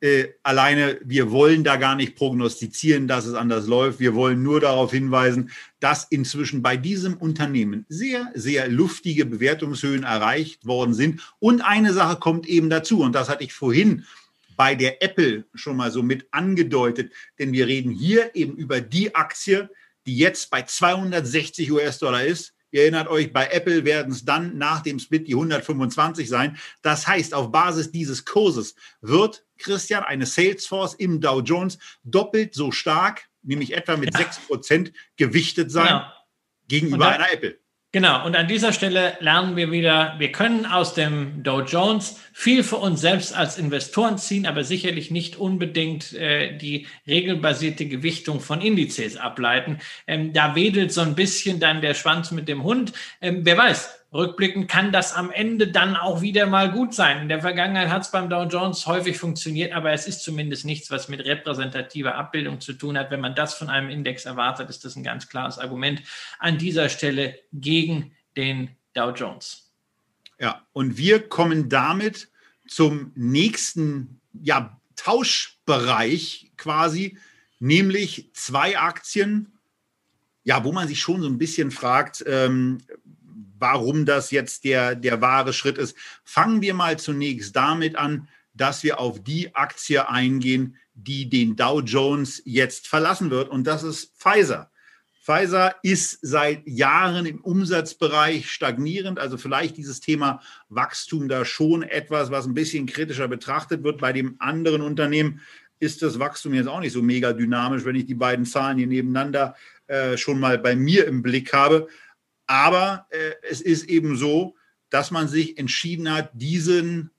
Äh, alleine, wir wollen da gar nicht prognostizieren, dass es anders läuft. Wir wollen nur darauf hinweisen, dass inzwischen bei diesem Unternehmen sehr, sehr luftige Bewertungshöhen erreicht worden sind. Und eine Sache kommt eben dazu, und das hatte ich vorhin bei der Apple schon mal so mit angedeutet, denn wir reden hier eben über die Aktie, die jetzt bei 260 US-Dollar ist. Ihr erinnert euch, bei Apple werden es dann nach dem Split die 125 sein. Das heißt, auf Basis dieses Kurses wird Christian eine Salesforce im Dow Jones doppelt so stark, nämlich etwa mit ja. 6% gewichtet sein ja. gegenüber dann, einer Apple. Genau, und an dieser Stelle lernen wir wieder, wir können aus dem Dow Jones viel für uns selbst als Investoren ziehen, aber sicherlich nicht unbedingt äh, die regelbasierte Gewichtung von Indizes ableiten. Ähm, da wedelt so ein bisschen dann der Schwanz mit dem Hund. Ähm, wer weiß, rückblickend kann das am Ende dann auch wieder mal gut sein. In der Vergangenheit hat es beim Dow Jones häufig funktioniert, aber es ist zumindest nichts, was mit repräsentativer Abbildung zu tun hat. Wenn man das von einem Index erwartet, ist das ein ganz klares Argument an dieser Stelle gegen den Dow Jones. Ja, und wir kommen damit zum nächsten ja, Tauschbereich quasi, nämlich zwei Aktien, ja, wo man sich schon so ein bisschen fragt, ähm, warum das jetzt der, der wahre Schritt ist. Fangen wir mal zunächst damit an, dass wir auf die Aktie eingehen, die den Dow Jones jetzt verlassen wird. Und das ist Pfizer. Pfizer ist seit Jahren im Umsatzbereich stagnierend. Also vielleicht dieses Thema Wachstum da schon etwas, was ein bisschen kritischer betrachtet wird. Bei dem anderen Unternehmen ist das Wachstum jetzt auch nicht so mega dynamisch, wenn ich die beiden Zahlen hier nebeneinander äh, schon mal bei mir im Blick habe. Aber äh, es ist eben so, dass man sich entschieden hat, diesen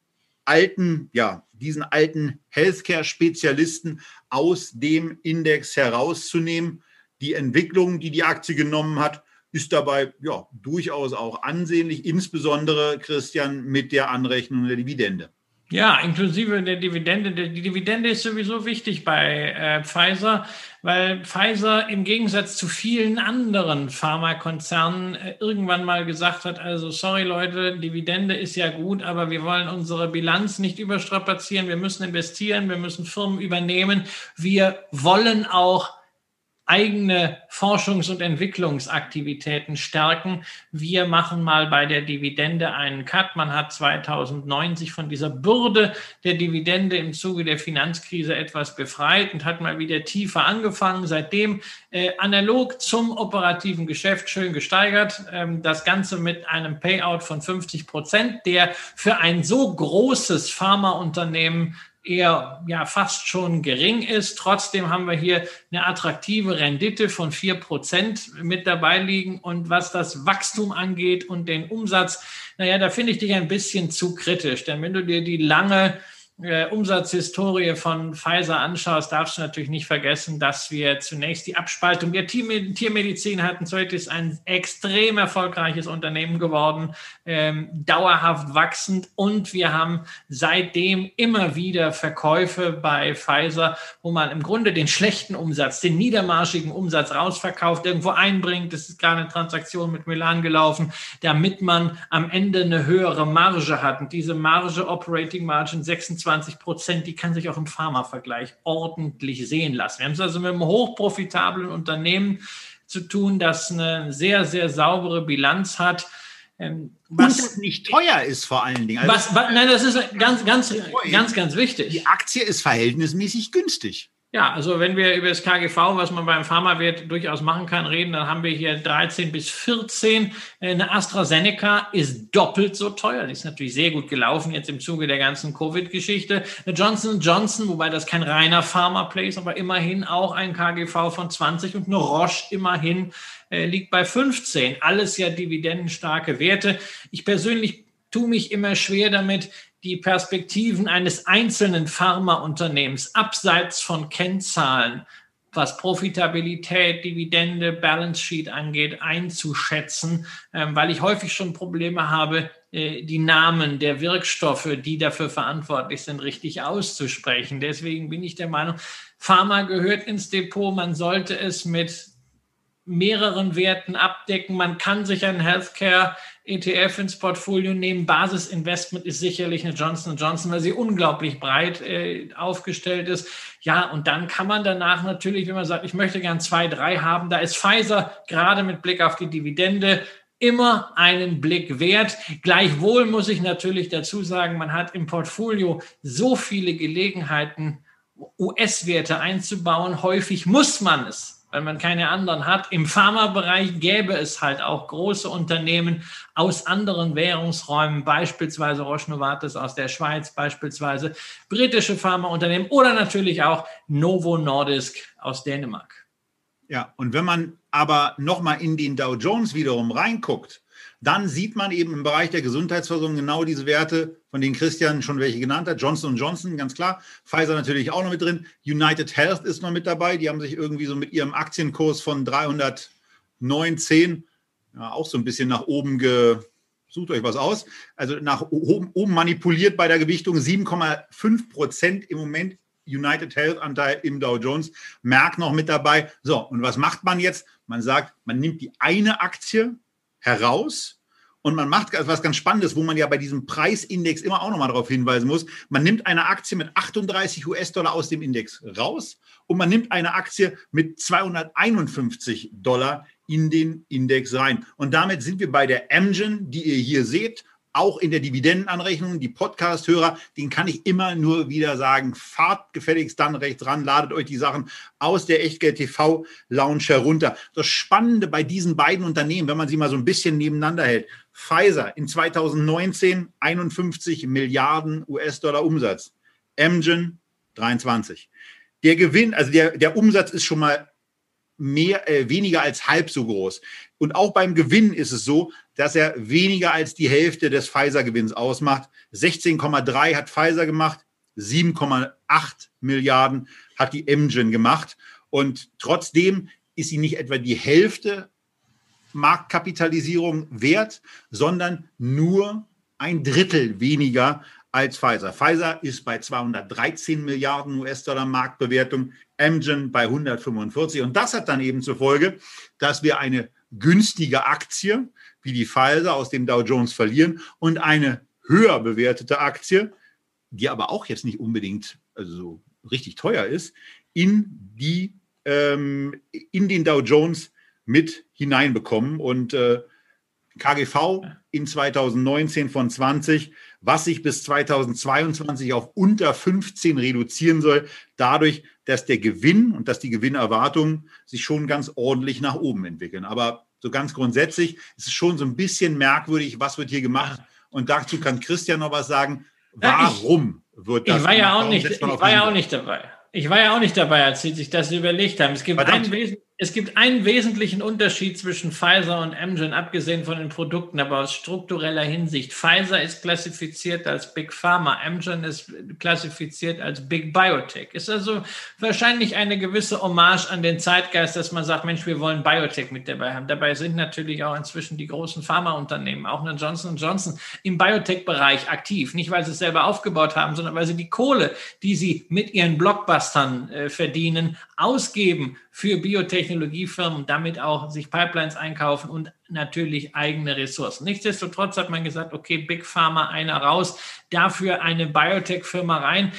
alten, ja, diesen alten Healthcare-Spezialisten aus dem Index herauszunehmen. Die Entwicklung, die die Aktie genommen hat, ist dabei ja durchaus auch ansehnlich, insbesondere Christian mit der Anrechnung der Dividende. Ja, inklusive der Dividende. Die Dividende ist sowieso wichtig bei äh, Pfizer, weil Pfizer im Gegensatz zu vielen anderen Pharmakonzernen äh, irgendwann mal gesagt hat, also sorry Leute, Dividende ist ja gut, aber wir wollen unsere Bilanz nicht überstrapazieren, wir müssen investieren, wir müssen Firmen übernehmen, wir wollen auch eigene Forschungs- und Entwicklungsaktivitäten stärken. Wir machen mal bei der Dividende einen Cut. Man hat 2009 sich von dieser Bürde der Dividende im Zuge der Finanzkrise etwas befreit und hat mal wieder tiefer angefangen. Seitdem äh, analog zum operativen Geschäft schön gesteigert. Ähm, das Ganze mit einem Payout von 50 Prozent, der für ein so großes Pharmaunternehmen eher ja fast schon gering ist. Trotzdem haben wir hier eine attraktive Rendite von vier Prozent mit dabei liegen. Und was das Wachstum angeht und den Umsatz, naja, da finde ich dich ein bisschen zu kritisch. Denn wenn du dir die lange äh, Umsatzhistorie von Pfizer anschaust, darfst du natürlich nicht vergessen, dass wir zunächst die Abspaltung der Tiermedizin hatten. Heute ist ein extrem erfolgreiches Unternehmen geworden, ähm, dauerhaft wachsend und wir haben seitdem immer wieder Verkäufe bei Pfizer, wo man im Grunde den schlechten Umsatz, den niedermarschigen Umsatz rausverkauft, irgendwo einbringt. Das ist gerade eine Transaktion mit Milan gelaufen, damit man am Ende eine höhere Marge hat. Und diese Marge, Operating Margin 26 20 Prozent, die kann sich auch im Pharma-Vergleich ordentlich sehen lassen. Wir haben es also mit einem hochprofitablen Unternehmen zu tun, das eine sehr, sehr saubere Bilanz hat. Ähm, was Und nicht teuer ist vor allen Dingen. Also was, was, nein, das ist ganz, ganz, ganz, ganz wichtig. Die Aktie ist verhältnismäßig günstig. Ja, also wenn wir über das KGV, was man beim Pharmawert durchaus machen kann, reden, dann haben wir hier 13 bis 14. Eine AstraZeneca ist doppelt so teuer. Die ist natürlich sehr gut gelaufen jetzt im Zuge der ganzen Covid-Geschichte. Eine Johnson Johnson, wobei das kein reiner Pharma-Play ist, aber immerhin auch ein KGV von 20 und eine Roche immerhin äh, liegt bei 15. Alles ja dividendenstarke Werte. Ich persönlich tue mich immer schwer damit, die Perspektiven eines einzelnen Pharmaunternehmens abseits von Kennzahlen, was Profitabilität, Dividende, Balance Sheet angeht, einzuschätzen, ähm, weil ich häufig schon Probleme habe, äh, die Namen der Wirkstoffe, die dafür verantwortlich sind, richtig auszusprechen. Deswegen bin ich der Meinung, Pharma gehört ins Depot. Man sollte es mit mehreren Werten abdecken. Man kann sich ein Healthcare ETF ins Portfolio nehmen. Basisinvestment ist sicherlich eine Johnson Johnson, weil sie unglaublich breit äh, aufgestellt ist. Ja, und dann kann man danach natürlich, wenn man sagt, ich möchte gern zwei, drei haben, da ist Pfizer gerade mit Blick auf die Dividende immer einen Blick wert. Gleichwohl muss ich natürlich dazu sagen, man hat im Portfolio so viele Gelegenheiten, US-Werte einzubauen. Häufig muss man es weil man keine anderen hat. Im Pharmabereich gäbe es halt auch große Unternehmen aus anderen Währungsräumen, beispielsweise Roche Novartis aus der Schweiz, beispielsweise britische Pharmaunternehmen oder natürlich auch Novo Nordisk aus Dänemark. Ja, und wenn man aber nochmal in den Dow Jones wiederum reinguckt, dann sieht man eben im Bereich der Gesundheitsversorgung genau diese Werte, von denen Christian schon welche genannt hat. Johnson Johnson, ganz klar. Pfizer natürlich auch noch mit drin. United Health ist noch mit dabei. Die haben sich irgendwie so mit ihrem Aktienkurs von 319 ja, auch so ein bisschen nach oben ge, sucht euch was aus. Also nach oben, oben manipuliert bei der Gewichtung 7,5 Prozent im Moment United Health Anteil im Dow Jones. Merck noch mit dabei. So, und was macht man jetzt? Man sagt, man nimmt die eine Aktie heraus und man macht etwas ganz Spannendes, wo man ja bei diesem Preisindex immer auch nochmal darauf hinweisen muss. Man nimmt eine Aktie mit 38 US-Dollar aus dem Index raus und man nimmt eine Aktie mit 251 Dollar in den Index rein. Und damit sind wir bei der Amgen, die ihr hier seht, auch in der Dividendenanrechnung. Die Podcast-Hörer, den kann ich immer nur wieder sagen, fahrt gefälligst dann rechts ran, ladet euch die Sachen aus der Echtgeld TV Lounge herunter. Das Spannende bei diesen beiden Unternehmen, wenn man sie mal so ein bisschen nebeneinander hält, Pfizer in 2019 51 Milliarden US-Dollar Umsatz, Amgen 23. Der Gewinn, also der, der Umsatz ist schon mal mehr, äh, weniger als halb so groß. Und auch beim Gewinn ist es so, dass er weniger als die Hälfte des Pfizer-Gewinns ausmacht. 16,3 hat Pfizer gemacht, 7,8 Milliarden hat die Amgen gemacht. Und trotzdem ist sie nicht etwa die Hälfte Marktkapitalisierung wert, sondern nur ein Drittel weniger als Pfizer. Pfizer ist bei 213 Milliarden US-Dollar Marktbewertung, Amgen bei 145. Und das hat dann eben zur Folge, dass wir eine günstige Aktie wie die Pfizer aus dem Dow Jones verlieren und eine höher bewertete Aktie, die aber auch jetzt nicht unbedingt also so richtig teuer ist, in, die, ähm, in den Dow Jones mit hineinbekommen. Und äh, KGV in 2019 von 20, was sich bis 2022 auf unter 15 reduzieren soll, dadurch, dass der Gewinn und dass die Gewinnerwartungen sich schon ganz ordentlich nach oben entwickeln. Aber so ganz grundsätzlich ist es schon so ein bisschen merkwürdig, was wird hier gemacht. Und dazu kann Christian noch was sagen. Warum ja, ich, wird das? Ich war, ja auch, nicht, ich war ja auch nicht dabei. Ich war ja auch nicht dabei, als Sie sich das überlegt haben. Es gibt ein Wesen, es gibt einen wesentlichen Unterschied zwischen Pfizer und Amgen, abgesehen von den Produkten, aber aus struktureller Hinsicht. Pfizer ist klassifiziert als Big Pharma, Amgen ist klassifiziert als Big Biotech. Ist also wahrscheinlich eine gewisse Hommage an den Zeitgeist, dass man sagt, Mensch, wir wollen Biotech mit dabei haben. Dabei sind natürlich auch inzwischen die großen Pharmaunternehmen, auch eine Johnson Johnson, im Biotech-Bereich aktiv. Nicht, weil sie es selber aufgebaut haben, sondern weil sie die Kohle, die sie mit ihren Blockbustern äh, verdienen, ausgeben für Biotechnologiefirmen, damit auch sich Pipelines einkaufen und natürlich eigene Ressourcen. Nichtsdestotrotz hat man gesagt, okay, Big Pharma einer raus, dafür eine Biotech-Firma rein.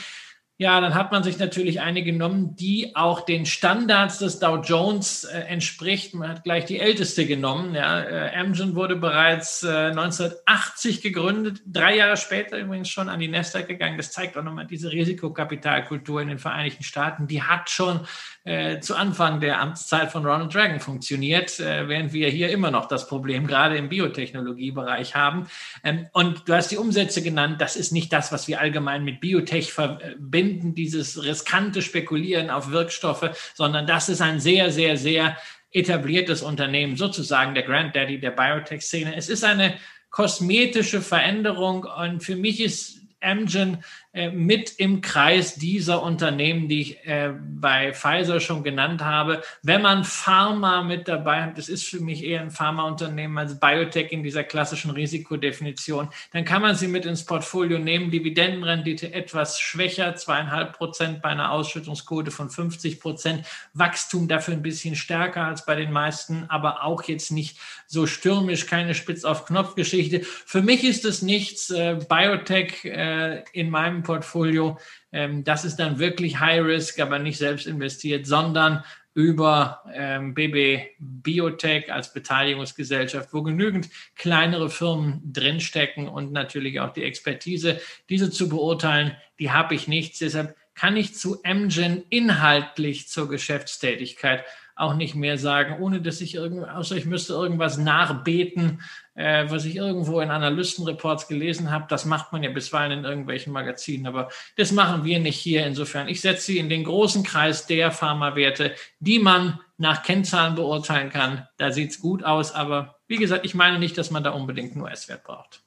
Ja, dann hat man sich natürlich eine genommen, die auch den Standards des Dow Jones äh, entspricht. Man hat gleich die älteste genommen. Ja. Äh, Amgen wurde bereits äh, 1980 gegründet, drei Jahre später übrigens schon an die Nasdaq gegangen. Das zeigt auch nochmal diese Risikokapitalkultur in den Vereinigten Staaten. Die hat schon äh, zu Anfang der Amtszeit von Ronald Reagan funktioniert, äh, während wir hier immer noch das Problem gerade im Biotechnologiebereich haben. Ähm, und du hast die Umsätze genannt. Das ist nicht das, was wir allgemein mit Biotech verbinden, dieses riskante Spekulieren auf Wirkstoffe, sondern das ist ein sehr, sehr, sehr etabliertes Unternehmen, sozusagen der Granddaddy der Biotech-Szene. Es ist eine kosmetische Veränderung und für mich ist Amgen mit im Kreis dieser Unternehmen, die ich äh, bei Pfizer schon genannt habe. Wenn man Pharma mit dabei hat, das ist für mich eher ein Pharmaunternehmen als Biotech in dieser klassischen Risikodefinition, dann kann man sie mit ins Portfolio nehmen. Dividendenrendite etwas schwächer, zweieinhalb Prozent bei einer Ausschüttungsquote von 50 Prozent. Wachstum dafür ein bisschen stärker als bei den meisten, aber auch jetzt nicht so stürmisch, keine Spitz-auf-Knopf-Geschichte. Für mich ist es nichts. Äh, Biotech äh, in meinem Portfolio. Ähm, das ist dann wirklich High Risk, aber nicht selbst investiert, sondern über ähm, BB Biotech als Beteiligungsgesellschaft, wo genügend kleinere Firmen drinstecken und natürlich auch die Expertise, diese zu beurteilen, die habe ich nicht. Deshalb kann ich zu Amgen inhaltlich zur Geschäftstätigkeit auch nicht mehr sagen, ohne dass ich irgend, außer ich müsste irgendwas nachbeten, äh, was ich irgendwo in Analystenreports gelesen habe. Das macht man ja bisweilen in irgendwelchen Magazinen, aber das machen wir nicht hier. Insofern, ich setze sie in den großen Kreis der Pharmawerte, die man nach Kennzahlen beurteilen kann. Da sieht es gut aus, aber wie gesagt, ich meine nicht, dass man da unbedingt einen US-Wert braucht.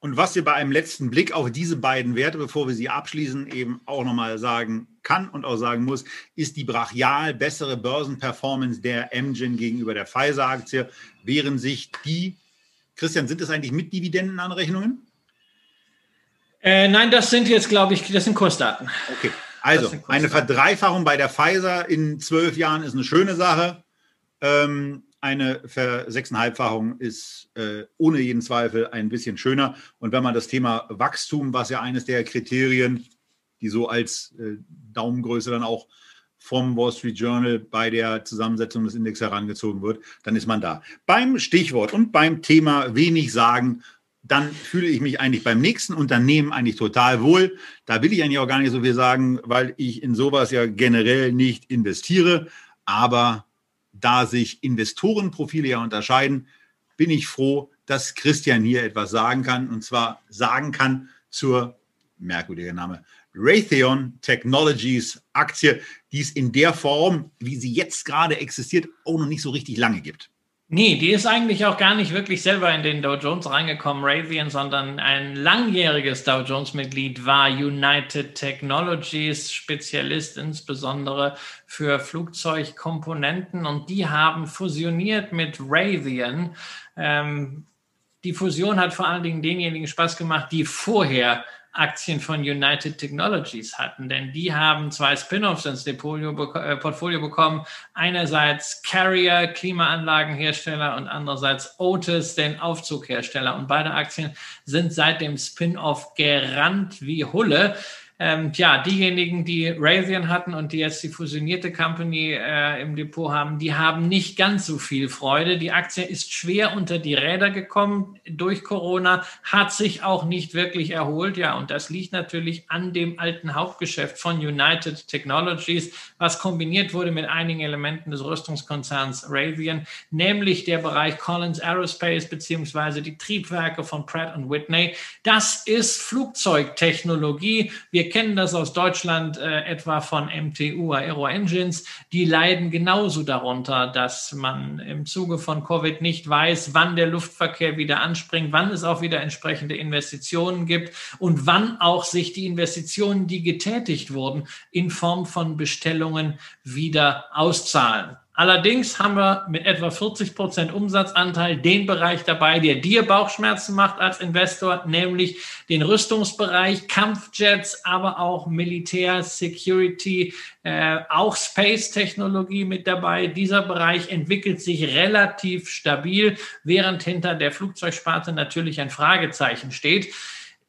Und was wir bei einem letzten Blick auf diese beiden Werte, bevor wir sie abschließen, eben auch nochmal sagen kann und auch sagen muss, ist die brachial bessere Börsenperformance der Amgen gegenüber der Pfizer-Aktie, während sich die, Christian, sind das eigentlich mit Dividendenanrechnungen? Äh, nein, das sind jetzt, glaube ich, das sind Kursdaten. Okay, also eine Verdreifachung bei der Pfizer in zwölf Jahren ist eine schöne Sache. Ähm, eine Versechseinhalbfachung ist äh, ohne jeden Zweifel ein bisschen schöner. Und wenn man das Thema Wachstum, was ja eines der Kriterien, die so als äh, Daumengröße dann auch vom Wall Street Journal bei der Zusammensetzung des Index herangezogen wird, dann ist man da. Beim Stichwort und beim Thema wenig sagen, dann fühle ich mich eigentlich beim nächsten Unternehmen eigentlich total wohl. Da will ich eigentlich auch gar nicht so viel sagen, weil ich in sowas ja generell nicht investiere. Aber da sich Investorenprofile ja unterscheiden, bin ich froh, dass Christian hier etwas sagen kann. Und zwar sagen kann zur, merkwürdiger Name, Raytheon Technologies Aktie, die es in der Form, wie sie jetzt gerade existiert, auch noch nicht so richtig lange gibt. Nee, die ist eigentlich auch gar nicht wirklich selber in den Dow Jones reingekommen, Raytheon, sondern ein langjähriges Dow Jones-Mitglied war United Technologies, Spezialist insbesondere für Flugzeugkomponenten und die haben fusioniert mit Raytheon. Ähm, die Fusion hat vor allen Dingen denjenigen Spaß gemacht, die vorher Aktien von United Technologies hatten, denn die haben zwei Spin-offs ins äh, Portfolio bekommen. Einerseits Carrier, Klimaanlagenhersteller und andererseits Otis, den Aufzughersteller. Und beide Aktien sind seit dem Spin-off gerannt wie Hulle. Ähm, ja, diejenigen, die Raytheon hatten und die jetzt die fusionierte Company äh, im Depot haben, die haben nicht ganz so viel Freude. Die Aktie ist schwer unter die Räder gekommen durch Corona, hat sich auch nicht wirklich erholt. Ja, und das liegt natürlich an dem alten Hauptgeschäft von United Technologies, was kombiniert wurde mit einigen Elementen des Rüstungskonzerns Raytheon, nämlich der Bereich Collins Aerospace beziehungsweise die Triebwerke von Pratt Whitney. Das ist Flugzeugtechnologie. Wir kennen das aus Deutschland äh, etwa von MTU Aero Engines. Die leiden genauso darunter, dass man im Zuge von Covid nicht weiß, wann der Luftverkehr wieder anspringt, wann es auch wieder entsprechende Investitionen gibt und wann auch sich die Investitionen, die getätigt wurden, in Form von Bestellungen wieder auszahlen. Allerdings haben wir mit etwa 40 Prozent Umsatzanteil den Bereich dabei, der dir Bauchschmerzen macht als Investor, nämlich den Rüstungsbereich, Kampfjets, aber auch Militär, Security, äh, auch Space-Technologie mit dabei. Dieser Bereich entwickelt sich relativ stabil, während hinter der Flugzeugsparte natürlich ein Fragezeichen steht.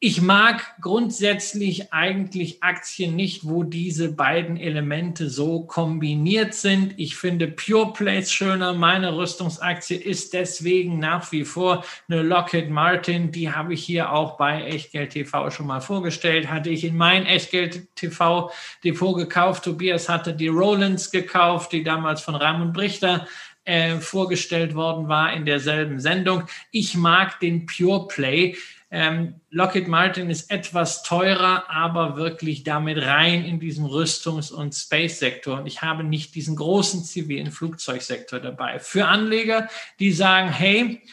Ich mag grundsätzlich eigentlich Aktien nicht, wo diese beiden Elemente so kombiniert sind. Ich finde Pure Plays schöner. Meine Rüstungsaktie ist deswegen nach wie vor eine Lockheed Martin. Die habe ich hier auch bei Echtgeld TV schon mal vorgestellt. Hatte ich in mein Echtgeld TV Depot gekauft. Tobias hatte die Rollins gekauft, die damals von Raimund Brichter äh, vorgestellt worden war in derselben Sendung. Ich mag den Pure Play. Ähm, Lockheed Martin ist etwas teurer, aber wirklich damit rein in diesem Rüstungs- und Space-Sektor. Und ich habe nicht diesen großen zivilen Flugzeugsektor dabei. Für Anleger, die sagen, hey,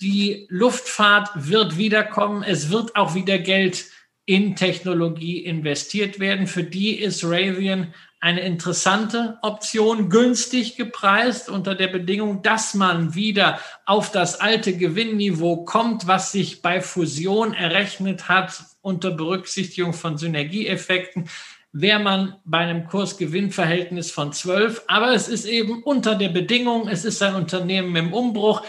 die Luftfahrt wird wiederkommen, es wird auch wieder Geld in Technologie investiert werden. Für die ist Raytheon eine interessante Option, günstig gepreist unter der Bedingung, dass man wieder auf das alte Gewinnniveau kommt, was sich bei Fusion errechnet hat unter Berücksichtigung von Synergieeffekten wäre man bei einem Kursgewinnverhältnis von 12. Aber es ist eben unter der Bedingung, es ist ein Unternehmen im Umbruch.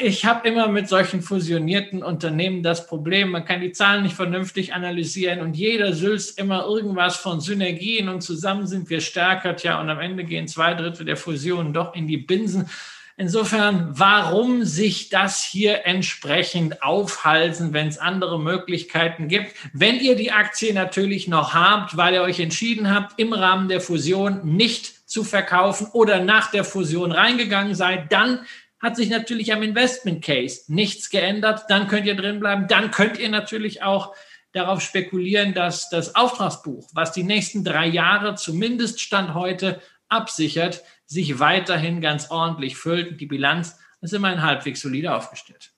Ich habe immer mit solchen fusionierten Unternehmen das Problem, man kann die Zahlen nicht vernünftig analysieren und jeder sülzt immer irgendwas von Synergien und zusammen sind wir stärker, tja, und am Ende gehen zwei Drittel der Fusionen doch in die Binsen. Insofern, warum sich das hier entsprechend aufhalsen, wenn es andere Möglichkeiten gibt? Wenn ihr die Aktie natürlich noch habt, weil ihr euch entschieden habt, im Rahmen der Fusion nicht zu verkaufen oder nach der Fusion reingegangen seid, dann hat sich natürlich am Investment Case nichts geändert. Dann könnt ihr drin bleiben. Dann könnt ihr natürlich auch darauf spekulieren, dass das Auftragsbuch, was die nächsten drei Jahre zumindest Stand heute absichert, sich weiterhin ganz ordentlich füllt. Die Bilanz ist immerhin halbwegs solide aufgestellt.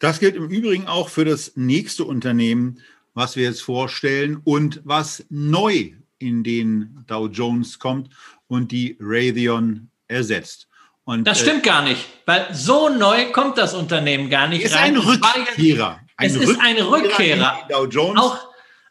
Das gilt im Übrigen auch für das nächste Unternehmen, was wir jetzt vorstellen und was neu in den Dow Jones kommt und die Raytheon ersetzt. Und, das äh, stimmt äh, gar nicht, weil so neu kommt das Unternehmen gar nicht ist rein. Ein Rückkehrer. Ein es ist ein Rückkehrer. Dow Jones. Auch,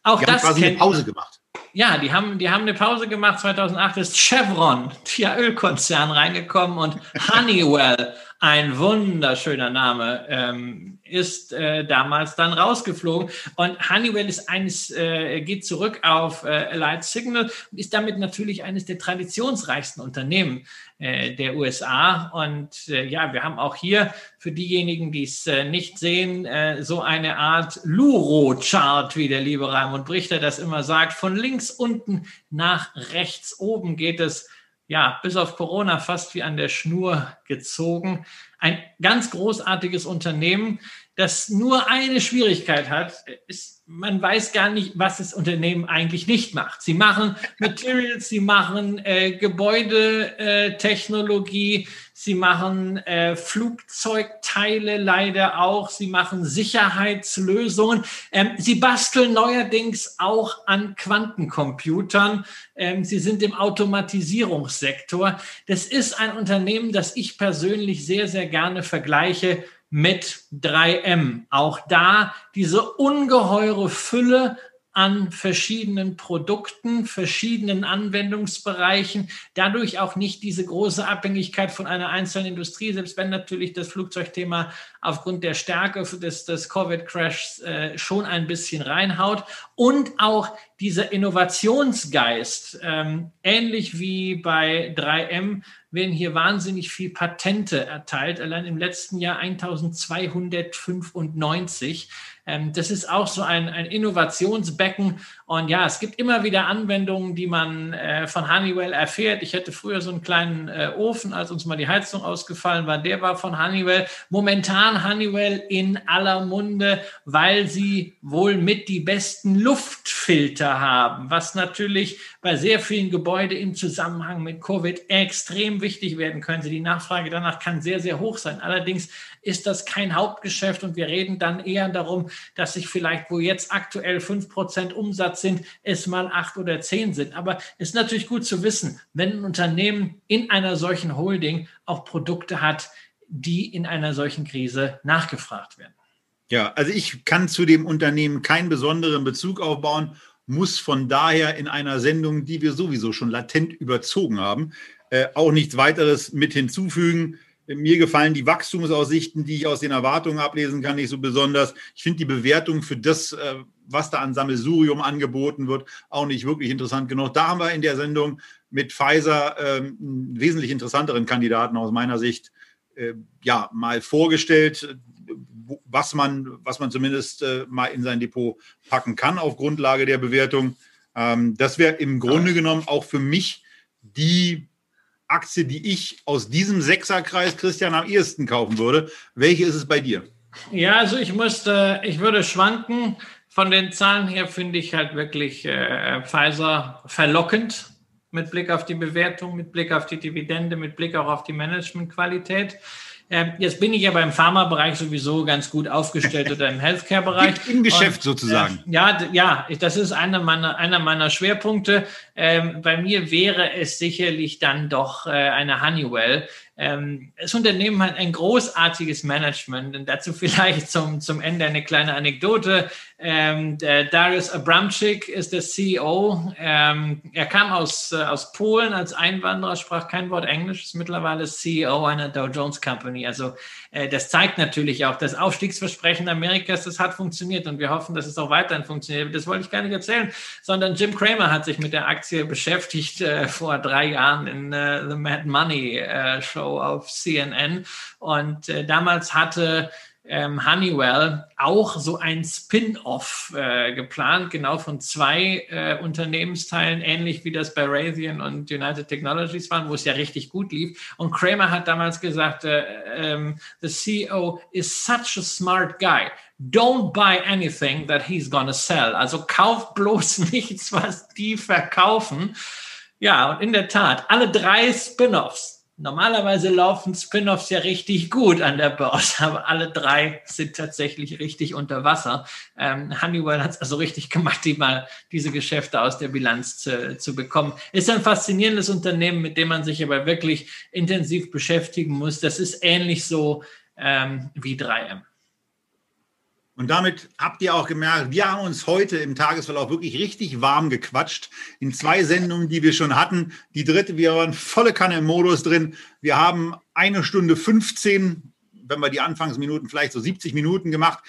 auch die das haben quasi eine Pause gemacht. Ja, die haben, die haben eine Pause gemacht. 2008 ist Chevron, der Ölkonzern, reingekommen und Honeywell, ein wunderschöner Name, ähm, ist äh, damals dann rausgeflogen. Und Honeywell ist eines, äh, geht zurück auf äh, Light Signal und ist damit natürlich eines der traditionsreichsten Unternehmen äh, der USA. Und äh, ja, wir haben auch hier für diejenigen, die es äh, nicht sehen, äh, so eine Art Luro-Chart, wie der liebe Raimund Brichter das immer sagt. Von links unten nach rechts oben geht es ja, bis auf Corona fast wie an der Schnur gezogen. Ein ganz großartiges Unternehmen, das nur eine Schwierigkeit hat, ist, man weiß gar nicht, was das Unternehmen eigentlich nicht macht. Sie machen [laughs] Materials, sie machen äh, Gebäudetechnologie, äh, sie machen äh, Flugzeugteile leider auch, sie machen Sicherheitslösungen. Ähm, sie basteln neuerdings auch an Quantencomputern. Ähm, sie sind im Automatisierungssektor. Das ist ein Unternehmen, das ich persönlich sehr, sehr gerne vergleiche mit 3M. Auch da diese ungeheure Fülle an verschiedenen Produkten, verschiedenen Anwendungsbereichen, dadurch auch nicht diese große Abhängigkeit von einer einzelnen Industrie, selbst wenn natürlich das Flugzeugthema aufgrund der Stärke des, des Covid-Crashs äh, schon ein bisschen reinhaut und auch dieser Innovationsgeist, ähm, ähnlich wie bei 3M, werden hier wahnsinnig viel Patente erteilt, allein im letzten Jahr 1295. Ähm, das ist auch so ein, ein Innovationsbecken. Und ja, es gibt immer wieder Anwendungen, die man äh, von Honeywell erfährt. Ich hatte früher so einen kleinen äh, Ofen, als uns mal die Heizung ausgefallen war. Der war von Honeywell. Momentan Honeywell in aller Munde, weil sie wohl mit die besten Luftfilter haben, was natürlich bei sehr vielen Gebäuden im Zusammenhang mit Covid extrem wichtig werden könnte. Die Nachfrage danach kann sehr, sehr hoch sein. Allerdings ist das kein Hauptgeschäft und wir reden dann eher darum, dass sich vielleicht, wo jetzt aktuell fünf Prozent Umsatz sind, es mal acht oder zehn sind. Aber es ist natürlich gut zu wissen, wenn ein Unternehmen in einer solchen Holding auch Produkte hat, die in einer solchen Krise nachgefragt werden. Ja, also ich kann zu dem Unternehmen keinen besonderen Bezug aufbauen, muss von daher in einer Sendung, die wir sowieso schon latent überzogen haben, äh, auch nichts weiteres mit hinzufügen. Mir gefallen die Wachstumsaussichten, die ich aus den Erwartungen ablesen kann, nicht so besonders. Ich finde die Bewertung für das, äh, was da an Sammelsurium angeboten wird, auch nicht wirklich interessant genug. Da haben wir in der Sendung mit Pfizer ähm, einen wesentlich interessanteren Kandidaten aus meiner Sicht äh, ja mal vorgestellt, was man, was man zumindest äh, mal in sein Depot packen kann auf Grundlage der Bewertung. Ähm, das wäre im Grunde genommen auch für mich die Aktie, die ich aus diesem Sechserkreis, Christian, am ehesten kaufen würde. Welche ist es bei dir? Ja, also ich musste, ich würde schwanken. Von den Zahlen her finde ich halt wirklich äh, Pfizer verlockend mit Blick auf die Bewertung, mit Blick auf die Dividende, mit Blick auch auf die Managementqualität. Ähm, jetzt bin ich ja beim Pharmabereich sowieso ganz gut aufgestellt oder im Healthcare-Bereich. [laughs] Im Geschäft Und, sozusagen. Äh, ja, ja, das ist einer meiner, einer meiner Schwerpunkte. Ähm, bei mir wäre es sicherlich dann doch äh, eine Honeywell. Ähm, das Unternehmen hat ein großartiges Management und dazu [laughs] vielleicht zum, zum Ende eine kleine Anekdote. Ähm, Darius Abramczyk ist der CEO. Ähm, er kam aus, äh, aus Polen als Einwanderer, sprach kein Wort Englisch, ist mittlerweile CEO einer Dow Jones Company. Also äh, das zeigt natürlich auch, das Aufstiegsversprechen Amerikas, das hat funktioniert und wir hoffen, dass es auch weiterhin funktioniert. Das wollte ich gar nicht erzählen, sondern Jim Cramer hat sich mit der Aktie beschäftigt äh, vor drei Jahren in äh, The Mad Money äh, Show auf CNN und äh, damals hatte ähm, Honeywell auch so ein Spin-off äh, geplant, genau von zwei äh, Unternehmensteilen, ähnlich wie das bei Raytheon und United Technologies waren, wo es ja richtig gut lief. Und Kramer hat damals gesagt, äh, ähm, the CEO is such a smart guy. Don't buy anything that he's gonna sell. Also kauft bloß [laughs] nichts, was die verkaufen. Ja, und in der Tat, alle drei Spin-offs Normalerweise laufen Spin-offs ja richtig gut an der Börse, [laughs] aber alle drei sind tatsächlich richtig unter Wasser. Ähm, Honeywell hat es also richtig [laughs] gemacht, die mal diese Geschäfte aus der Bilanz zu, zu bekommen. Ist ein faszinierendes Unternehmen, mit dem man sich aber wirklich intensiv beschäftigen muss. Das ist ähnlich so ähm, wie 3M. Und damit habt ihr auch gemerkt, wir haben uns heute im Tagesverlauf wirklich richtig warm gequatscht. In zwei Sendungen, die wir schon hatten. Die dritte, wir waren volle Kanne im Modus drin. Wir haben eine Stunde 15, wenn wir die Anfangsminuten vielleicht so 70 Minuten gemacht.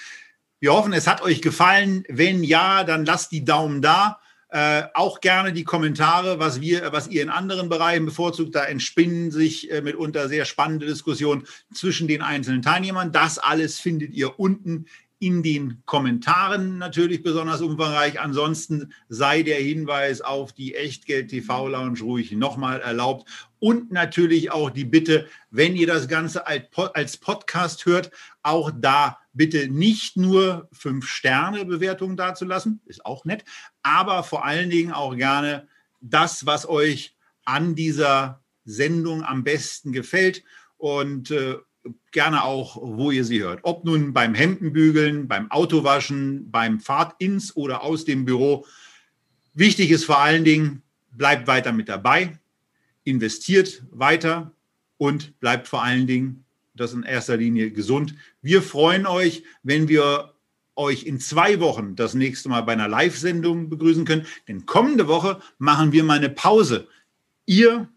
Wir hoffen, es hat euch gefallen. Wenn ja, dann lasst die Daumen da. Äh, auch gerne die Kommentare, was wir, was ihr in anderen Bereichen bevorzugt. Da entspinnen sich äh, mitunter sehr spannende Diskussionen zwischen den einzelnen Teilnehmern. Das alles findet ihr unten in den Kommentaren natürlich besonders umfangreich. Ansonsten sei der Hinweis auf die Echtgeld TV Lounge ruhig nochmal erlaubt. Und natürlich auch die Bitte, wenn ihr das Ganze als Podcast hört, auch da bitte nicht nur fünf Sterne Bewertungen dazulassen, ist auch nett, aber vor allen Dingen auch gerne das, was euch an dieser Sendung am besten gefällt. Und äh, gerne auch, wo ihr sie hört. Ob nun beim Hemdenbügeln, beim Autowaschen, beim Fahrt ins oder aus dem Büro. Wichtig ist vor allen Dingen, bleibt weiter mit dabei, investiert weiter und bleibt vor allen Dingen, das in erster Linie gesund. Wir freuen euch, wenn wir euch in zwei Wochen das nächste Mal bei einer Live-Sendung begrüßen können. Denn kommende Woche machen wir mal eine Pause. Ihr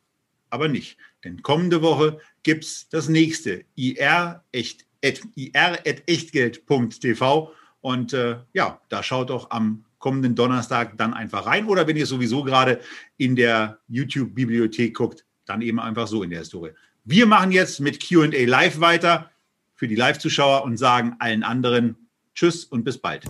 aber nicht. Denn kommende Woche gibt es das nächste ir.echtgeld.tv. Und äh, ja, da schaut doch am kommenden Donnerstag dann einfach rein. Oder wenn ihr sowieso gerade in der YouTube-Bibliothek guckt, dann eben einfach so in der Historie. Wir machen jetzt mit QA Live weiter für die Live-Zuschauer und sagen allen anderen Tschüss und bis bald.